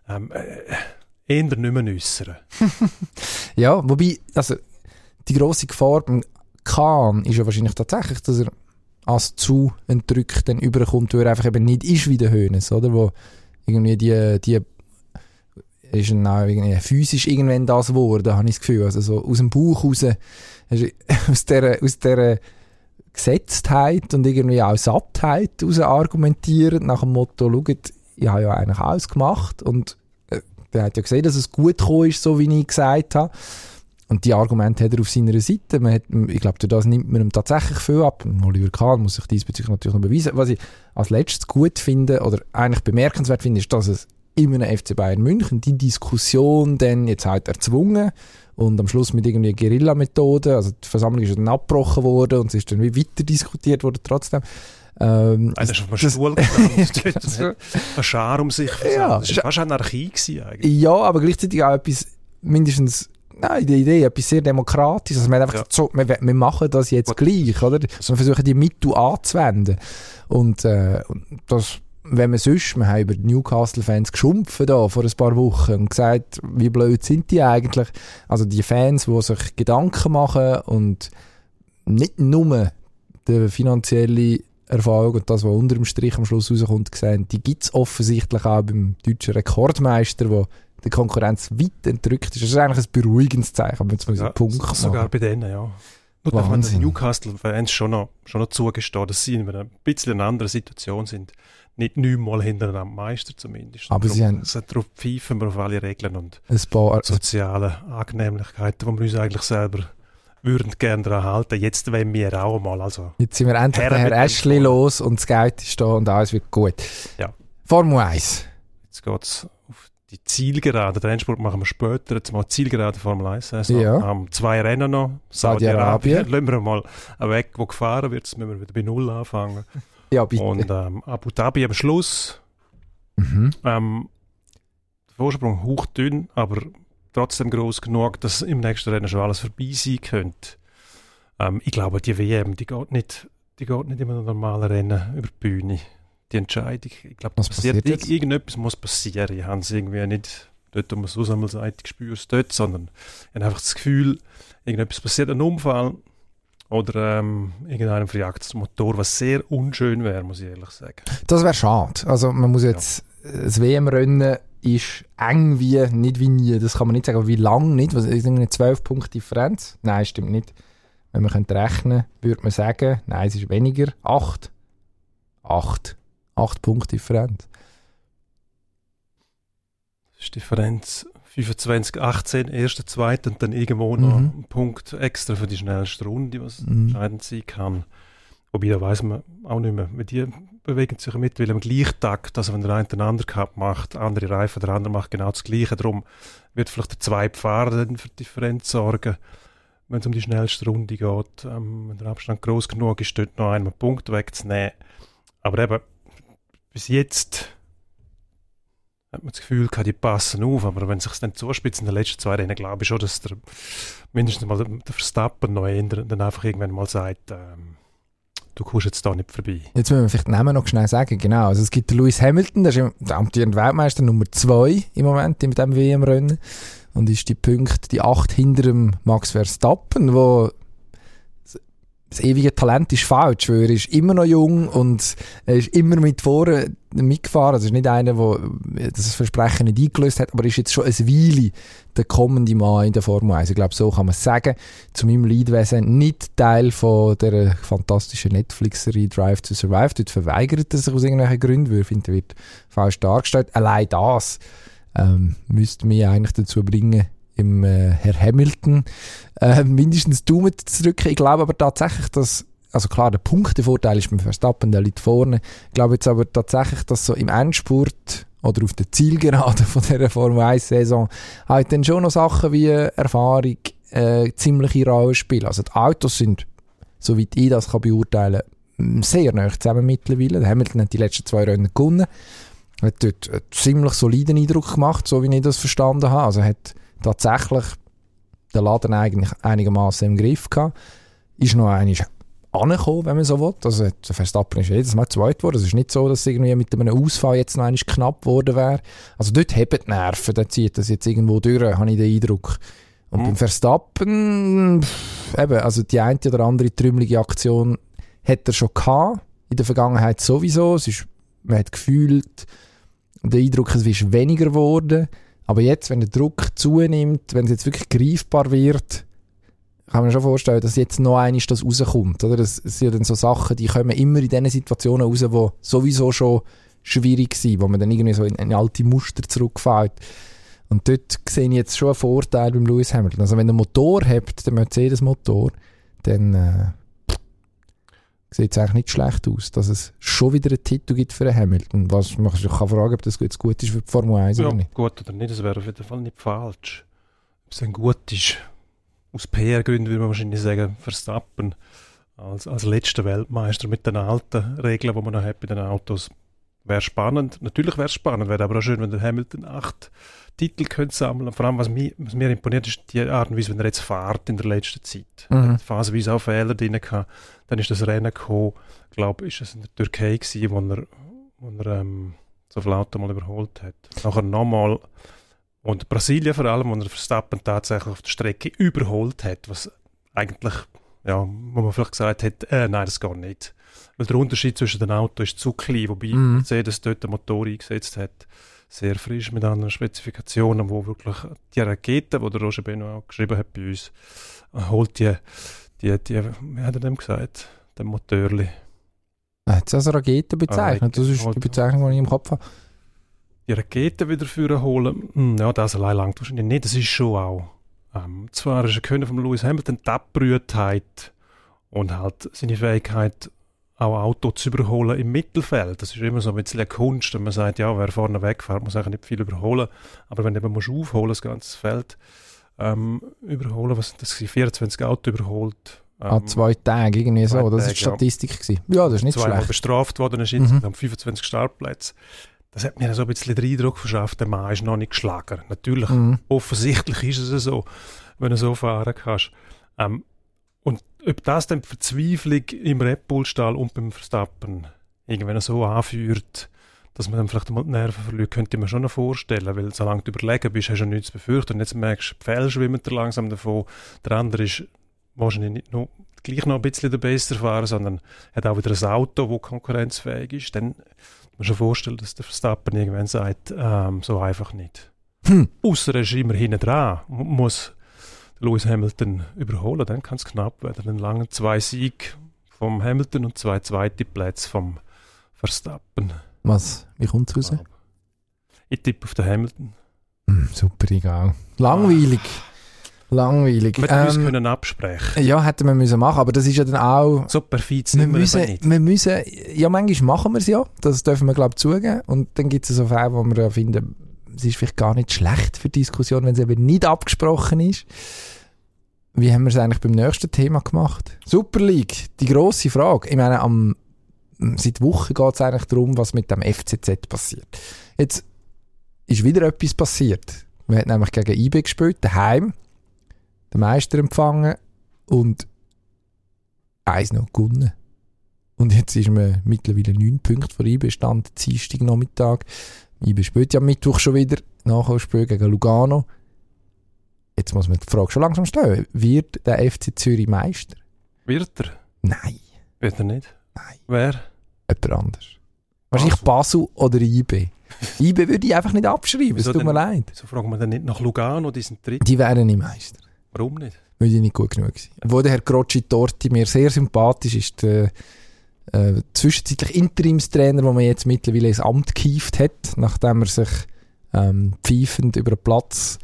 Speaker 1: ähm, äh, eher nicht mehr äußern. [laughs]
Speaker 2: ja, wobei, also die grosse Gefahr beim Kahn ist ja wahrscheinlich tatsächlich, dass er als zu entrückt dann überkommt, weil er einfach eben nicht ist wie der Hönes, oder? Wo irgendwie die, die ist dann auch irgendwie physisch irgendwann das geworden, habe ich das Gefühl. Also so aus dem Bauch raus, [laughs] aus dieser, aus dieser Gesetztheit und irgendwie auch Sattheit raus argumentieren, nach dem Motto, schaut, ich habe ja eigentlich alles gemacht und äh, der hat ja gesehen, dass es gut gekommen ist, so wie ich gesagt habe. Und die Argumente hat er auf seiner Seite. Man hat, ich glaube, das nimmt man ihm tatsächlich viel ab. Oliver Kahn muss sich diesbezüglich natürlich noch beweisen. Was ich als letztes gut finde oder eigentlich bemerkenswert finde, ist, dass es in einem FC Bayern München die Diskussion dann jetzt halt erzwungen und am Schluss mit irgendwie Guerilla-Methoden, also die Versammlung ist dann abgebrochen worden und es ist dann wie weiter diskutiert worden trotzdem.
Speaker 1: Ähm, also ist auf Stuhl [laughs] gestanden, ein Schar um sich
Speaker 2: ja,
Speaker 1: Das war fast Anarchie eigentlich.
Speaker 2: Ja, aber gleichzeitig auch etwas, mindestens Nein, die Idee, etwas sehr Demokratisches. Also man einfach ja. so, wir, wir, machen das jetzt Gut. gleich, oder? Also wir versuchen die Mittel anzuwenden. Und, äh, das, wenn man sonst, wir haben über die Newcastle-Fans geschumpft da vor ein paar Wochen und gesagt, wie blöd sind die eigentlich? Also die Fans, die sich Gedanken machen und nicht nur der finanzielle Erfahrung und das, was unter dem Strich am Schluss rauskommt, gesehen, die gibt es offensichtlich auch beim deutschen Rekordmeister, der die Konkurrenz weit entrückt ist. Das ist eigentlich ein beruhigendes Zeichen, wenn wir ja, Punkt machen.
Speaker 1: Sogar bei denen, ja. Nur darf man den Newcastle-Fans schon noch, schon noch zugestehen, dass sie in einer bisschen einer anderen Situation sind. Nicht neunmal hintereinander Meister zumindest.
Speaker 2: Aber sie haben...
Speaker 1: Darauf pfeifen wir auf alle Regeln und
Speaker 2: ein paar,
Speaker 1: soziale Angenehmlichkeiten, die wir uns eigentlich selber würden gerne daran halten. Jetzt wollen wir auch mal. Also
Speaker 2: Jetzt sind wir endlich Herr, Herr Ashley los und das Geld ist da und alles wird gut.
Speaker 1: Ja.
Speaker 2: Formel 1.
Speaker 1: Jetzt geht es auf die Zielgerade. Den Rennsport machen wir später. Jetzt mal Zielgerade Formel 1
Speaker 2: Saison. Ja.
Speaker 1: Haben zwei Rennen noch.
Speaker 2: Saudi-Arabien. [laughs]
Speaker 1: Lassen wir mal weg, wo gefahren wird. Jetzt müssen wir wieder bei Null anfangen. [laughs]
Speaker 2: Ja, bitte.
Speaker 1: Und ähm, Abu Dhabi am Schluss. Mhm. Ähm, der Vorsprung hochdünn, aber trotzdem groß genug, dass im nächsten Rennen schon alles vorbei sein könnte. Ähm, ich glaube, die WM, die geht nicht, die geht nicht in einem normalen Rennen über die Bühne. Die Entscheidung, ich glaube,
Speaker 2: Was passiert, passiert
Speaker 1: irgendetwas muss passieren. Ich habe es irgendwie nicht dort, wo man so Sammelseite spürt, dort, sondern ich habe einfach das Gefühl, irgendetwas passiert, ein Unfall oder ähm, irgendeinem verjagt das Motor, was sehr unschön wäre, muss ich ehrlich sagen.
Speaker 2: Das wäre schade. Also man muss jetzt ja. das WM-Rennen ist eng wie, nicht wie nie, das kann man nicht sagen, aber wie lang nicht, was ist eine 12 Punkte Differenz? Nein, stimmt nicht. Wenn man könnte rechnen, würde man sagen, nein, es ist weniger, 8. 8. 8 Punkte Differenz.
Speaker 1: Das ist Differenz 25, 18, erster, zweiter und dann irgendwo
Speaker 2: Mhm.
Speaker 1: noch einen Punkt extra für die schnellste Runde, was
Speaker 2: Mhm.
Speaker 1: entscheidend sein kann. Wobei, da weiß man auch nicht mehr. Weil Die bewegen sich ja mittlerweile im Gleichtakt. Also wenn der eine den anderen Cup macht, andere Reifen, der andere macht genau das Gleiche. Darum wird vielleicht der zweite Fahrer dann für die Differenz sorgen, wenn es um die schnellste Runde geht. Ähm, wenn der Abstand groß genug ist, dort noch einmal Punkt wegzunehmen. Aber eben, bis jetzt hat man das Gefühl gehabt, die passen auf, aber wenn sich dann zuspitzt in den letzten zwei Rennen, glaube ich schon, dass der mindestens mal der, der Verstappen noch ändert und dann einfach irgendwann mal sagt, ähm, du kommst jetzt da nicht vorbei.
Speaker 2: Jetzt müssen wir vielleicht den Namen noch schnell sagen. Genau. Also es gibt Lewis Hamilton, der ist der amtierende Weltmeister Nummer 2 im Moment in diesem WM-Rennen. Und ist die Punkte, die 8 hinter dem Max Verstappen, wo das ewige Talent ist falsch, weil er ist immer noch jung und er ist immer mit vorne mitgefahren. Es ist nicht einer, der das Versprechen nicht eingelöst hat, aber er ist jetzt schon eine Weile der kommende Mann in der Formel 1. Ich glaube, so kann man es sagen. Zu meinem Leidwesen nicht Teil von der fantastischen Netflix-Serie Drive to Survive. Dort verweigert er sich aus irgendwelchen Gründen, weil er findet, er wird falsch dargestellt. Allein das ähm, müsste mich eigentlich dazu bringen, im äh, Herr Hamilton äh, mindestens Daumen zu drücken. Ich glaube aber tatsächlich, dass also klar, der Punktevorteil ist beim Verstappen, der liegt vorne. Ich glaube jetzt aber tatsächlich, dass so im Endspurt oder auf der Zielgerade [laughs] von dieser Formel 1-Saison halt dann schon noch Sachen wie Erfahrung äh, ziemliche Rolle spielen. Also die Autos sind, soweit ich das kann beurteilen kann, sehr nah zusammen mittlerweile. Hamilton hat die letzten zwei Rennen gewonnen. Hat dort einen ziemlich soliden Eindruck gemacht, so wie ich das verstanden habe. Also hat tatsächlich den Laden eigentlich einigermaßen im Griff gehabt. Ist noch eigentlich angekommen, wenn man so will. Also der Verstappen ist jedes Mal zweit geworden. Es ist nicht so, dass es irgendwie mit einem Ausfall jetzt noch einmal knapp geworden wäre. Also dort haben die Nerven, dann zieht das jetzt irgendwo durch, habe ich den Eindruck. Und
Speaker 1: Mhm.
Speaker 2: beim Verstappen, pff, eben, also die eine oder andere trümmelige Aktion hat er schon gehabt, in der Vergangenheit sowieso. Es ist, man hat gefühlt, der Eindruck, es ist weniger geworden. Aber jetzt, wenn der Druck zunimmt, wenn es jetzt wirklich greifbar wird, kann man schon vorstellen, dass jetzt noch einiges das rauskommt. Oder? Das sind ja dann so Sachen, die kommen immer in diesen Situationen raus, die sowieso schon schwierig sind, wo man dann irgendwie so in, in alte Muster zurückfällt. Und dort sehe ich jetzt schon einen Vorteil beim Lewis Hamilton. Also wenn der Motor hat, der Mercedes-Motor, dann äh, sieht es eigentlich nicht schlecht aus, dass es schon wieder einen Titel gibt für Hamilton. Was man sich kann fragen, ob das jetzt gut ist für die Formel 1
Speaker 1: Ja,
Speaker 2: oder nicht.
Speaker 1: gut oder nicht, das wäre auf jeden Fall nicht falsch. Ob es dann gut ist, aus PR-Gründen würde man wahrscheinlich sagen, Verstappen als, als letzter Weltmeister mit den alten Regeln, die man noch hat bei den Autos, wäre spannend. Natürlich wäre es spannend, wäre aber auch schön, wenn der Hamilton acht Titel könnte sammeln. Vor allem, was mir, was mir imponiert, ist die Art und Weise, wenn er jetzt fährt in der letzten Zeit.
Speaker 2: Mhm.
Speaker 1: Phasenweise auch Fehler drin gehabt. Dann ist das Rennen gekommen, ich glaube, ist es in der Türkei gewesen, wo er, wo er ähm, so viel Auto mal überholt hat. Nachher nochmal und Brasilien vor allem, wo er Verstappen tatsächlich auf der Strecke überholt hat, was eigentlich, ja, wo man vielleicht gesagt hat, äh, nein, das geht nicht. Weil der Unterschied zwischen den Autos ist zu klein, wobei
Speaker 2: Mhm.
Speaker 1: Mercedes dort den Motor eingesetzt hat, sehr frisch mit anderen Spezifikationen, wo wirklich die Rakete, die der Roger Benoit auch geschrieben hat bei uns, holt die, die, die, wie hat er dem gesagt, den Motorli.
Speaker 2: Er hat es als Rakete bezeichnet. Das ist die Bezeichnung, die ich im Kopf habe.
Speaker 1: die Rakete wieder führen holen, hm, ja, das allein langt wahrscheinlich nicht. Das ist schon auch. Ähm, zwar ist er Können von Lewis Hamilton die Abbrühtheit und halt seine Fähigkeit, auch Auto zu überholen im Mittelfeld. Das ist immer so ein bisschen eine Kunst, wenn man sagt, ja, wer vorne wegfährt, muss eigentlich nicht viel überholen. Aber wenn du eben musst aufholen, das ganze Feld ähm, überholen, was sind das? gewesen? 24 Auto überholt.
Speaker 2: An
Speaker 1: ähm,
Speaker 2: zwei Tagen, irgendwie so. Das war die
Speaker 1: ja.
Speaker 2: Statistik. gewesen. Ja, das ist nicht
Speaker 1: zweimal
Speaker 2: schlecht.
Speaker 1: bestraft worden, ist
Speaker 2: Mhm.
Speaker 1: insgesamt 25 Startplätze. Das hat mir so ein bisschen den Eindruck verschafft, der Mann ist noch nicht geschlagen. Natürlich,
Speaker 2: Mhm.
Speaker 1: offensichtlich ist es so, wenn du so fahren kannst. Ähm, ob das dann die Verzweiflung im Red Bull-Stall und beim Verstappen irgendwann so anführt, dass man dann vielleicht mal die Nerven verliert, könnte ich mir schon noch vorstellen, weil solange du überlegen bist, hast du nichts zu befürchten. Und jetzt merkst du, die Pfähle schwimmen dir langsam davon. Der andere ist wahrscheinlich nicht nur gleich noch ein bisschen der bessere Fahrer, sondern hat auch wieder ein Auto, das konkurrenzfähig ist. Dann muss man schon vorstellen, dass der Verstappen irgendwann sagt, ähm, so einfach nicht.
Speaker 2: Hm.
Speaker 1: Außer er ist immer hinten dran, mu- muss Lewis Hamilton überholen, dann kann es knapp werden. Dann langen zwei Sieg vom Hamilton und zwei zweite Plätze vom Verstappen.
Speaker 2: Was? Wie kommt es raus?
Speaker 1: Ich tippe auf den Hamilton.
Speaker 2: Mm, super, egal. Langweilig. Langweilig.
Speaker 1: Wir ähm,
Speaker 2: Ähm,
Speaker 1: können absprechen.
Speaker 2: ja, hätten wir müssen machen, aber das ist ja dann auch...
Speaker 1: So perfid
Speaker 2: Wir müssen,
Speaker 1: nicht.
Speaker 2: wir müssen, ja, manchmal machen wir es ja, das dürfen wir, glaube ich, zugeben. Und dann gibt es so Fälle, wo wir ja finden, es ist vielleicht gar nicht schlecht für Diskussion, wenn es eben nicht abgesprochen ist. Wie haben wir es eigentlich beim nächsten Thema gemacht? Super League, die grosse Frage. Ich meine, am, seit Wochen geht es eigentlich darum, was mit dem FCZ passiert. Jetzt ist wieder etwas passiert. Wir haben nämlich gegen IB gespielt, daheim, den Meister empfangen und eins noch gewonnen. Und jetzt ist man mittlerweile neun Punkte vor IB, stand Dienstag Nachmittag. IB spielt ja am Mittwoch schon wieder, Nachholspiel gegen Lugano. Jetzt muss man die Frage schon langsam stellen. Wird der FC Zürich Meister?
Speaker 1: Wird er?
Speaker 2: Nein,
Speaker 1: Wird er nicht?
Speaker 2: Nein.
Speaker 1: Wer?
Speaker 2: jemand anders. Wahrscheinlich Basel oder IB. [laughs] IB würde ich einfach nicht abschreiben, es
Speaker 1: Wieso
Speaker 2: tut mir leid.
Speaker 1: So fragen wir dann nicht nach Lugano, die sind dritt.
Speaker 2: Die wären nicht Meister.
Speaker 1: Warum nicht?
Speaker 2: Weil die nicht gut genug sind. Wo der Herr Grocci Torti mir sehr sympathisch ist, der äh, zwischenzeitlich Interimstrainer, wo man jetzt mittlerweile ins Amt gehievt hat, nachdem er sich ähm, pfeifend über den Platz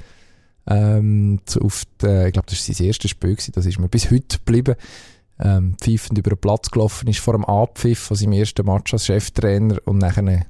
Speaker 2: ähm, zu, auf die, ich glaube, das war sein erstes Spiel, gewesen, das ist mir bis heute geblieben, ähm, pfeifend über den Platz gelaufen ist vor dem Abpfiff von seinem ersten Match als Cheftrainer und nachher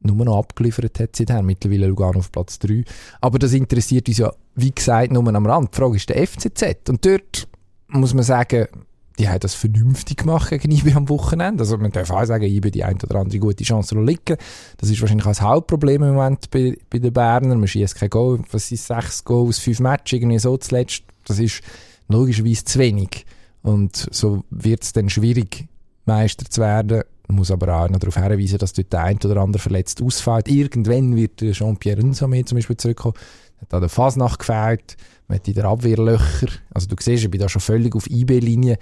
Speaker 2: nur noch abgeliefert hat seither, mittlerweile Lugano auf Platz 3. Aber das interessiert uns ja, wie gesagt, nur am Rand. Die Frage ist der FCZ. Und dort muss man sagen, die haben das vernünftig gemacht gegen IB am Wochenende. Also man darf auch sagen, IB die ein oder andere gute Chance liegen. Das ist wahrscheinlich auch das Hauptproblem im Moment bei, bei den Bernern. Man schießt kein Goal. Was sind sechs Goals aus fünf Matches? Irgendwie so zuletzt. Das ist logischerweise zu wenig. Und so wird es dann schwierig, Meister zu werden. Man muss aber auch noch darauf hinweisen, dass dort der ein oder andere verletzt ausfällt. Irgendwann wird Jean-Pierre Nsame zum Beispiel zurückkommen. Hat an der Fasnacht gefehlt. Man hat in der Abwehr Löcher. Also du siehst, ich bin da schon völlig auf IB-Linie.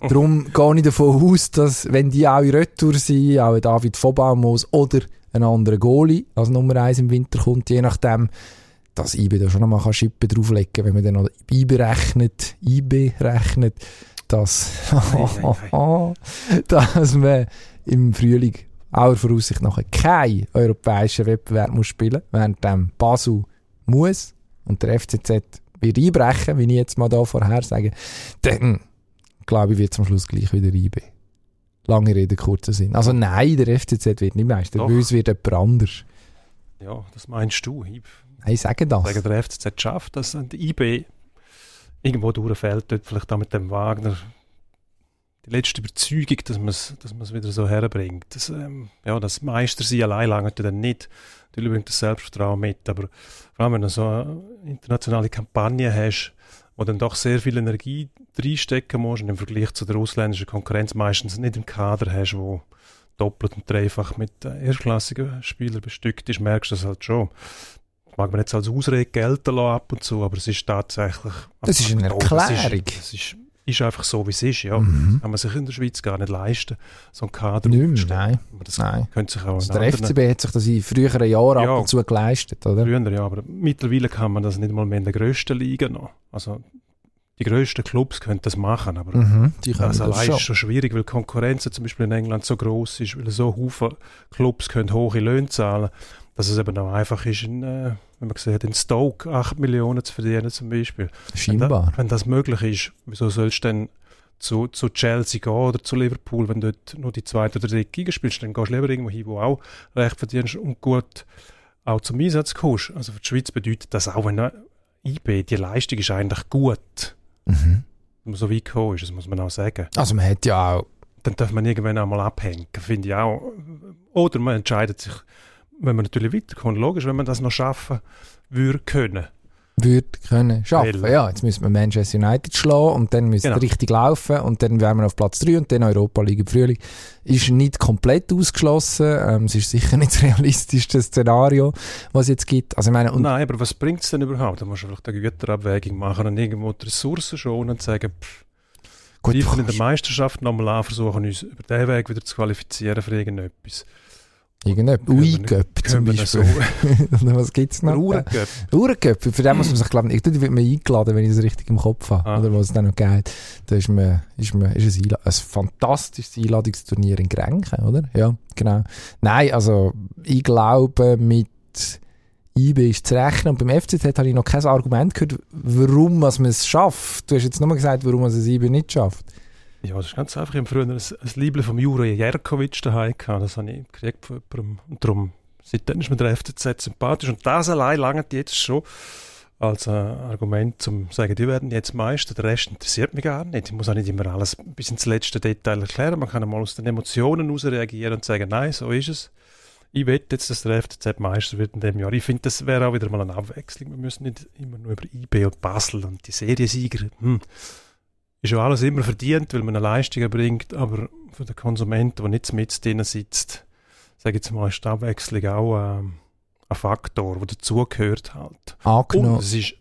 Speaker 2: Darum gehe ich davon aus, dass wenn die auch in Retour sind, auch ein David Vobaumos oder ein anderer Goalie als Nummer 1 im Winter kommt, je nachdem, dass IB da schon nochmal kann Schippen drauflegen kann, wenn man dann noch IB rechnet, IB rechnet, dass, [laughs] dass man im Frühling aller Voraussicht nach keinen europäischen Wettbewerb muss spielen, während dem Basel muss und der FCZ wird einbrechen, wie ich jetzt mal da vorher sage, dann glaube ich, wird es am Schluss gleich wieder IB. Lange Rede, kurzer Sinn. Also nein, der FCZ wird nicht Meister,
Speaker 1: Doch.
Speaker 2: bei uns wird jemand anders.
Speaker 1: Ja, das meinst du. Ich
Speaker 2: Nein, sage das.
Speaker 1: sage, der FCZ schafft das. Und die IB irgendwo durchfällt, dort vielleicht auch mit dem Wagner die letzte Überzeugung, dass man es dass man's wieder so herbringt. Das, ähm, ja, das Meister sein allein lange dann nicht. Natürlich bringt das Selbstvertrauen mit, aber vor allem, wenn du so eine internationale Kampagne hast, wo dann doch sehr viel Energie reinstecken musst und im Vergleich zu der ausländischen Konkurrenz meistens nicht im Kader hast, wo doppelt und dreifach mit erstklassigen Spielern bestückt ist, merkst du das halt schon. Das mag man jetzt als Ausrede gelten lassen ab und zu, aber es ist tatsächlich...
Speaker 2: Das ist eine
Speaker 1: Oh,
Speaker 2: Erklärung.
Speaker 1: ist, das ist, ist einfach so, wie es ist, ja.
Speaker 2: Mhm.
Speaker 1: Kann man sich in der Schweiz gar nicht leisten, so einen Kader
Speaker 2: Nicht mehr, nein.
Speaker 1: Aber das
Speaker 2: Nein.
Speaker 1: könnte sich auch
Speaker 2: Also der
Speaker 1: anderen-
Speaker 2: FCB hat sich das in früheren Jahren
Speaker 1: Ja.
Speaker 2: ab und zu geleistet, oder?
Speaker 1: Früher, ja, aber mittlerweile kann man das nicht mal mehr in der grössten Liga noch. Also die grössten Clubs können das machen, aber
Speaker 2: Mhm, können
Speaker 1: das allein
Speaker 2: schon.
Speaker 1: ist schon schwierig, weil die Konkurrenz zum Beispiel in England so groß ist, weil so Haufen Clubs können hohe Löhne zahlen, dass es eben auch einfach ist, in, äh, wenn man sieht, in Stoke 8 Millionen zu verdienen zum Beispiel. Wenn,
Speaker 2: Scheinbar.
Speaker 1: da, wenn das möglich ist, wieso sollst du denn zu, zu Chelsea gehen oder zu Liverpool, wenn du dort nur die zweite oder dritte Liga spielst, dann gehst du lieber irgendwo hin, wo auch recht verdienst und gut auch zum Einsatz kommst. Also für die Schweiz bedeutet das auch, wenn IB, die Leistung ist eigentlich gut,
Speaker 2: Mhm.
Speaker 1: wenn man so weit gekommen ist, das muss man auch sagen.
Speaker 2: Also man hat ja auch
Speaker 1: Dann darf man irgendwann einmal abhängen, finde ich auch. Oder man entscheidet sich, wenn man natürlich weiterkommt, logisch, wenn man das noch schaffen würde können.
Speaker 2: würde können schaffen.
Speaker 1: Weil-
Speaker 2: Ja, jetzt müssen wir Manchester United schlagen und dann müsste
Speaker 1: Genau.
Speaker 2: richtig laufen und dann wären wir auf Platz 3 und dann Europa League im Frühling. Ist nicht komplett ausgeschlossen. Ähm, es ist sicher nicht [laughs] das realistischste Szenario, was es jetzt gibt. Also ich meine,
Speaker 1: Nein, aber was bringt es denn überhaupt? Da musst du vielleicht eine Güterabwägung machen und irgendwo die Ressourcen schonen und sagen, pff,
Speaker 2: gut,
Speaker 1: wir in der Meisterschaft nochmal an, versuchen uns über diesen Weg wieder zu qualifizieren für irgendetwas.
Speaker 2: Irgendetwas. Ui-Göpp zum Beispiel. [laughs] was gibt es noch?
Speaker 1: Ruhrgöpp.
Speaker 2: Uhrenköp, für den muss man sich, glaube ich, dort wird man eingeladen, wenn ich es richtig im Kopf habe,
Speaker 1: Ah.
Speaker 2: oder was es dann noch geht. Da ist man, ist man, ist ein, Einla ein fantastisches Einladungsturnier in Grenchen, oder? Ja, genau. Nein, also, ich glaube, mit IB ist zu rechnen. Und beim FCZ habe ich noch kein Argument gehört, warum man es schafft. Du hast jetzt nur gesagt, warum man es IB nicht schafft.
Speaker 1: Ja, das ist ganz einfach. Ich habe früher ein, ein Liebling vom Jure Jerkovic daheim gehabt. Das habe ich gekriegt von jemandem. Und darum, seitdem ist mir der FCZ sympathisch. Und das allein langt jetzt schon als äh, Argument, zum sagen, die werden jetzt Meister, der Rest interessiert mich gar nicht. Ich muss auch nicht immer alles bis ins letzte Detail erklären. Man kann einmal aus den Emotionen heraus reagieren und sagen, nein, so ist es. Ich wette jetzt, dass der FCZ Meister wird in dem Jahr. Ich finde, das wäre auch wieder mal eine Abwechslung. Wir müssen nicht immer nur über IB und Basel und die Seriensieger. Hm. Ist ja alles immer verdient, weil man eine Leistung erbringt, aber für den Konsumenten, der nicht mit drin sitzt, sage ich jetzt mal, ist die Abwechslung auch ähm, ein Faktor, der dazugehört halt.
Speaker 2: Angenommen.
Speaker 1: Und es ist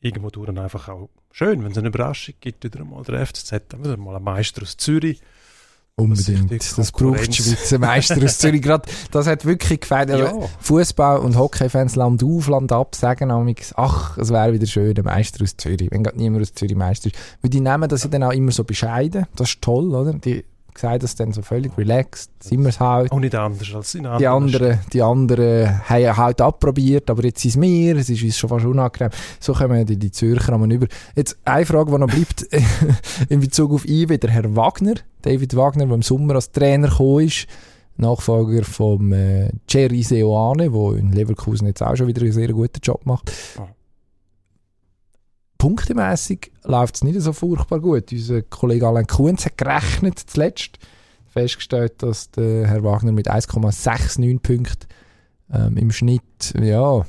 Speaker 1: irgendwo durch einfach auch schön, wenn es eine Überraschung gibt, wieder mal der FCZ, dann wieder mal ein Meister aus Zürich.
Speaker 2: Unbedingt. Das, braucht die Schweizer Meister aus Zürich. Gerade, das hat wirklich gefällt.
Speaker 1: Ja.
Speaker 2: Fußball- und Hockeyfans Land auf, Land ab sagen amigs, ach, es wäre wieder schön, der Meister aus Zürich. Wenn gerade niemand aus Zürich Meister ist. Weil die nehmen das ja dann auch immer so bescheiden. Das ist toll, oder? Die gesagt das dann so völlig relaxed. Sind wir es halt.
Speaker 1: Auch nicht anders als in
Speaker 2: Die anderen, die anderen haben halt abprobiert, aber jetzt ist es mir, es ist uns schon fast unangenehm. So kommen die, die Zürcher einmal über. Jetzt eine Frage, die noch bleibt, [laughs] in Bezug auf IW, der Herr Wagner, David Wagner, der im Sommer als Trainer gekommen ist, Nachfolger vom äh, Jerry Seoane, der in Leverkusen jetzt auch schon wieder einen sehr guten Job macht. Punktemässig läuft es nicht so furchtbar gut. Unser Kollege Alain Kuhns hat gerechnet zuletzt, festgestellt, dass der Herr Wagner mit 1,69 Punkten ähm, im Schnitt ja,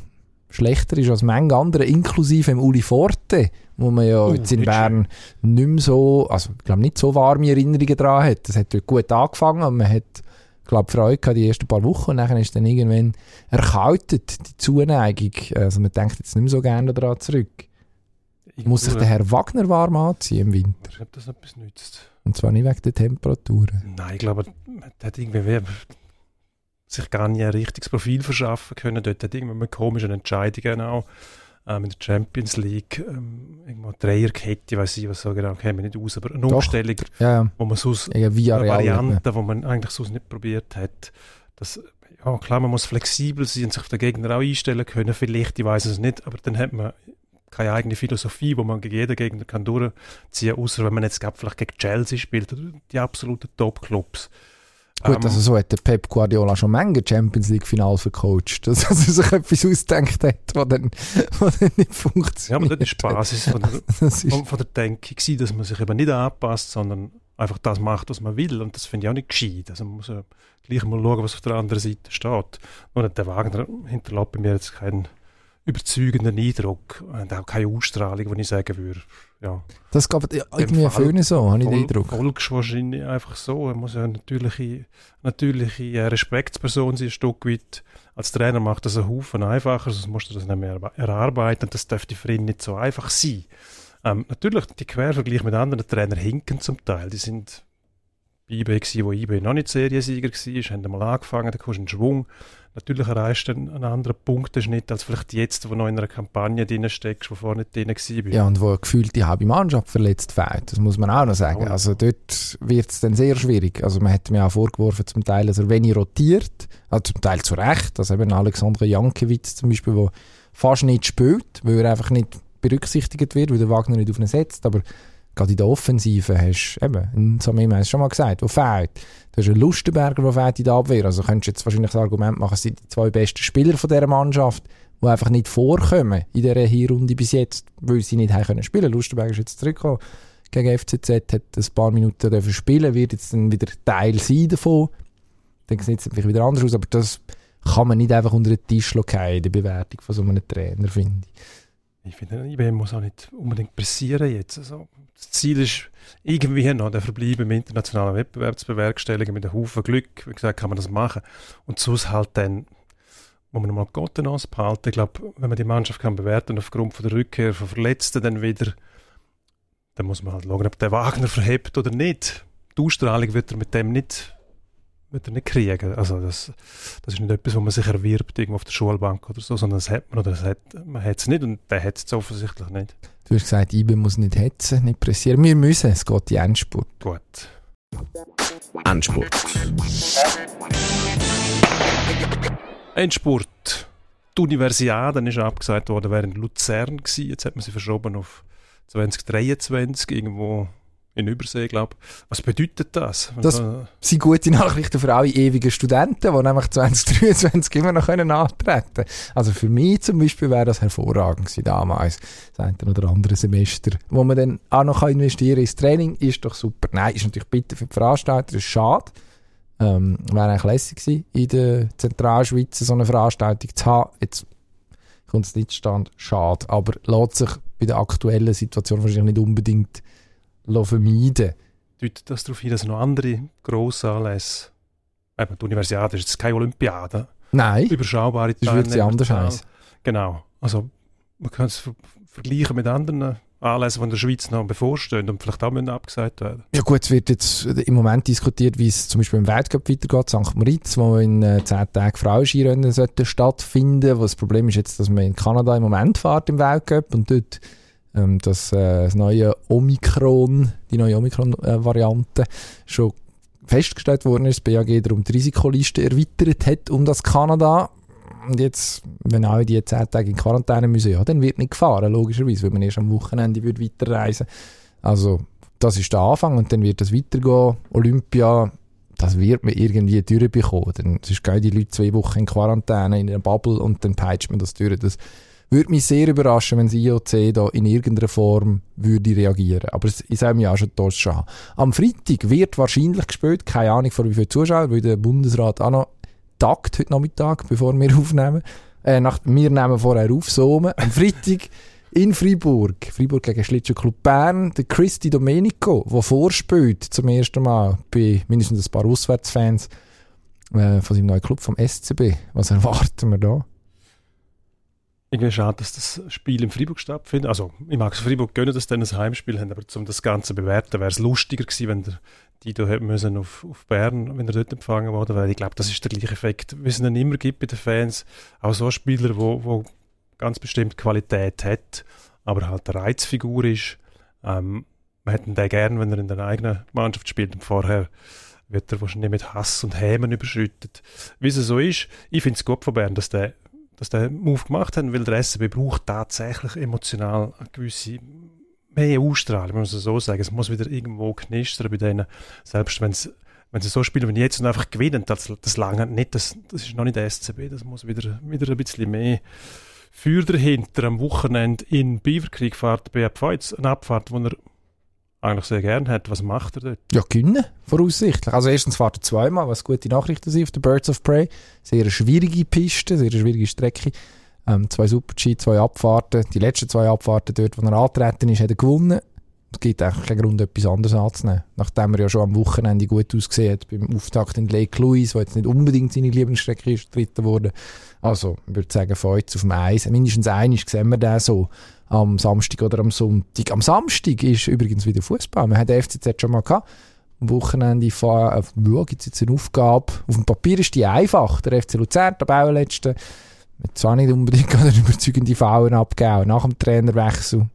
Speaker 2: schlechter ist als manche andere, inklusive im Uli Forte, wo man ja
Speaker 1: Oh,
Speaker 2: jetzt in Bern nicht mehr so, also ich glaube nicht so warme Erinnerungen daran hat. Das hat dort gut angefangen und man hat glaube Freude gehabt die ersten paar Wochen und dann ist dann irgendwann erkaltet, die Zuneigung. Also man denkt jetzt nicht mehr so gerne daran zurück. Muss sich der Herr Wagner warm anziehen im Winter?
Speaker 1: Ob das etwas nützt?
Speaker 2: Und zwar nicht wegen der Temperaturen.
Speaker 1: Nein, ich glaube, der hat irgendwie wie- sich gar nicht ein richtiges Profil verschaffen können. Dort hat irgendwann mit komischen Entscheidungen auch ähm, in der Champions League ähm, irgendwo eine Dreierkette, ich weiß nicht, was so genau, käme ich nicht aus, aber eine
Speaker 2: Doch.
Speaker 1: Umstellung,
Speaker 2: Ja,
Speaker 1: wo man sonst
Speaker 2: Ja,
Speaker 1: eine. Variante, die man eigentlich sonst nicht probiert hat. Das, ja, klar, man muss flexibel sein und sich auf den Gegner auch einstellen können. Vielleicht, ich weiß es nicht, aber dann hat man keine eigene Philosophie, wo man gegen jeden Gegner kann durchziehen kann, außer wenn man jetzt gerade vielleicht gegen Chelsea spielt oder die absoluten Top-Clubs.
Speaker 2: Gut,
Speaker 1: Ähm,
Speaker 2: also so hat der Pep Guardiola schon Menge Champions League Final vercoacht, dass er sich etwas ausdenkt hat, was dann, was dann nicht funktioniert.
Speaker 1: ja, aber das ist die Basis von der, [laughs] von der Denke gewesen, dass man sich eben nicht anpasst, sondern einfach das macht, was man will. Und das finde ich auch nicht gescheit. Also man muss ja gleich mal schauen, was auf der anderen Seite steht. Nur der Wagner hinterlässt bei mir jetzt keinen überzeugenden Eindruck und auch keine Ausstrahlung, wo ich sagen würde, ja.
Speaker 2: das geht ja, irgendwie Föhne so, habe ich den Eindruck.
Speaker 1: Folgst wahrscheinlich einfach so. Er muss ja eine natürliche, natürliche äh, Respektsperson sein, ein Stück weit. Als Trainer macht das einen Haufen einfacher, sonst musst du das nicht mehr erarbeiten. Das dürfte für ihn nicht so einfach sein. Ähm, natürlich, die Quervergleiche mit anderen Trainern hinken zum Teil. Die sind bei IB gewesen, wo IB noch nicht Seriensieger war, haben mal angefangen, da kommst du in Schwung. Natürlich erreichst du einen, einen anderen Punkteschnitt als vielleicht jetzt, wo du noch in einer Kampagne drin steckst, wo vorher nicht drin war.
Speaker 2: Ja, und wo gefühlt die halbe Mannschaft verletzt fehlt, das muss man auch noch sagen. Also dort wird es dann sehr schwierig. Also man hat mir auch vorgeworfen, zum Teil, dass er wenig rotiert, also zum Teil zu Recht, also eben Alexander Jankiewicz zum Beispiel, der fast nicht spielt, weil er einfach nicht berücksichtigt wird, weil der Wagner nicht auf ihn setzt, aber gerade in der Offensive hast du eben, ein Samim hat es schon mal gesagt, wo fehlt. Du hast einen Lustenberger, der fehlt in der Abwehr, also könntest du jetzt wahrscheinlich das Argument machen, es sind die zwei besten Spieler von dieser Mannschaft, die einfach nicht vorkommen in dieser Hinrunde bis jetzt, weil sie nicht haben können spielen. Lustenberger ist jetzt zurückgekommen gegen FCZ, hat ein paar Minuten dürfen spielen, wird jetzt dann wieder Teil sein davon. Dann sieht es vielleicht wieder anders aus, aber das kann man nicht einfach unter den Tisch fallen in der Bewertung von so einem Trainer, finde ich.
Speaker 1: Ich finde, IBM muss auch nicht unbedingt pressieren jetzt. Also, das Ziel ist irgendwie noch der Verbleib im internationalen Wettbewerb zu bewerkstelligen mit einem Haufen Glück. Wie gesagt, kann man das machen. Und sonst halt dann, wo man mal Gott behalten. Ich glaube, wenn man die Mannschaft kann bewerten aufgrund von der Rückkehr von Verletzten dann wieder, dann muss man halt schauen, ob der Wagner verhebt oder nicht. Die Ausstrahlung wird er mit dem nicht, wird er nicht kriegen. Also das, das ist nicht etwas, wo man sich erwirbt irgendwo auf der Schulbank oder so, sondern das hat man oder das hat, man hat es nicht und der hat es offensichtlich nicht.
Speaker 2: Du hast gesagt, IBE muss nicht hetzen, nicht pressieren. Wir müssen, es geht in Endspurt.
Speaker 1: Gut.
Speaker 3: Endspurt.
Speaker 1: Endspurt. die Universiade ist abgesagt worden, wäre in Luzern gewesen. Jetzt hat man sie verschoben auf 2023 irgendwo in Übersee, glaube ich. Was bedeutet das?
Speaker 2: Das sind gute Nachrichten für alle ewigen Studenten, die nämlich 2023 [laughs] immer noch können antreten können. Also für mich zum Beispiel wäre das hervorragend gewesen damals, das eine oder andere Semester, wo man dann auch noch investieren ins Training, ist doch super. Nein, ist natürlich bitte für die Veranstalter, ist schade. Ähm, wäre eigentlich lässig gewesen, in der Zentralschweiz so eine Veranstaltung zu haben. Jetzt kommt es nicht zustande, schade. Aber lässt sich bei der aktuellen Situation wahrscheinlich nicht unbedingt vermeiden
Speaker 1: Deutet das darauf hin, dass noch andere grosse Anlässe, eben die Universiade ist jetzt keine Olympiade,
Speaker 2: Nein,
Speaker 1: überschaubare
Speaker 2: das würde sie anders heißen.
Speaker 1: Genau, also man kann es vergleichen mit anderen Anlässen, die in der Schweiz noch bevorstehen und vielleicht auch müssen abgesagt werden.
Speaker 2: Ja gut, es wird jetzt im Moment diskutiert, wie es zum Beispiel im Weltcup weitergeht, St. Moritz, wo in äh, zehn Tagen Frauenskirennen stattfinden wo Das Problem ist jetzt, dass man in Kanada im Moment fährt im Weltcup und dort ähm, dass äh, das neue Omikron, die neue Omikron-Variante, schon festgestellt worden ist, das BAG darum die Risikoliste erweitert hat um das Kanada. Und jetzt, wenn alle die 10 Tage in Quarantäne müssen, ja, dann wird nicht gefahren, logischerweise, weil man erst am Wochenende wird weiterreisen Also, das ist der Anfang und dann wird das weitergehen. Olympia, das wird man irgendwie durchbekommen. Dann sonst gehen die Leute zwei Wochen in Quarantäne, in einer Bubble und dann peitscht man das durch. Das würde mich sehr überraschen, wenn das IOC da in irgendeiner Form würde reagieren. Aber ich sage mir auch schon das schon. Am Freitag wird wahrscheinlich gespielt, keine Ahnung vor wie viele Zuschauer, weil der Bundesrat auch noch tagt heute Nachmittag, bevor wir [laughs] aufnehmen. Äh, nach, wir nehmen vorher auf, so Am Freitag in Freiburg, Freiburg gegen Schlittschuhclub Bern, der Christi Domenico, der vorspielt zum ersten Mal bei mindestens ein paar Auswärtsfans äh, von seinem neuen Club, vom SCB. Was erwarten wir da?
Speaker 1: Irgendwie schade, dass das Spiel in Freiburg stattfindet. Also, ich mag es Freiburg gönnen, dass sie ein Heimspiel haben, aber um das Ganze zu bewerten, wäre es lustiger gewesen, wenn der Dido hätte müssen auf, auf Bern, wenn er dort empfangen worden wäre. Ich glaube, das ist der gleiche Effekt, wie es ihn immer gibt bei den Fans. Auch so Spieler, wo, wo ganz bestimmt Qualität hat, aber halt eine Reizfigur ist. Ähm, man hätte den gerne, wenn er in der eigenen Mannschaft spielt und vorher wird er wahrscheinlich mit Hass und Hämen überschüttet. Wie es so ist, ich finde es gut von Bern, dass der dass der Move gemacht haben, weil der SCB braucht tatsächlich emotional eine gewisse mehr Ausstrahlung, muss man so sagen. Es muss wieder irgendwo knistern bei denen, selbst wenn sie wenn sie so spielen wie jetzt und einfach gewinnen, das, das lange nicht, das, das ist noch nicht der SCB, das muss wieder, wieder ein bisschen mehr Feuer dahinter. Am Wochenende in Beaverkrieg fährt BFV jetzt eine Abfahrt, die er eigentlich sehr gerne hat. Was macht er dort?
Speaker 2: Ja, gewinnen, voraussichtlich. Also erstens fährt er zweimal, was gute Nachrichten sind auf der Birds of Prey. Sehr schwierige Piste, sehr schwierige Strecke. Ähm, zwei Super-G, zwei Abfahrten. Die letzten zwei Abfahrten dort, wo er antreten ist, hat er gewonnen. Es gibt eigentlich keinen Grund, etwas anderes anzunehmen. Nachdem er ja schon am Wochenende gut ausgesehen hat, beim Auftakt in Lake Louise, wo jetzt nicht unbedingt seine Lieblingsstrecke ist, dritten wurde. Also, ich würde sagen, von jetzt auf dem Eis, mindestens einig sehen wir den so am Samstag oder am Sonntag. Am Samstag ist übrigens wieder Fußball. Wir haben den FCZ schon mal gehabt. Am Wochenende äh, gibt es jetzt eine Aufgabe. Auf dem Papier ist die einfach. Der FC Luzern, der Bauletzte, hat zwar nicht unbedingt [laughs] eine überzeugende Faulen abgegeben. Nach dem Trainerwechsel.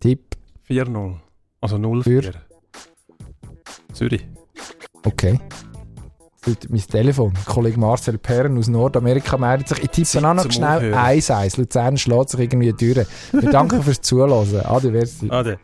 Speaker 2: Tipp?
Speaker 1: 4-0. Also 0-4. Zürich.
Speaker 2: Okay mein Telefon. Kollege Marcel Perren aus Nordamerika meldet sich. Ich tippe auch noch schnell 1-1. Luzern schlägt sich irgendwie durch. Wir danken fürs Zuhören. Ade, merci.
Speaker 1: Ade.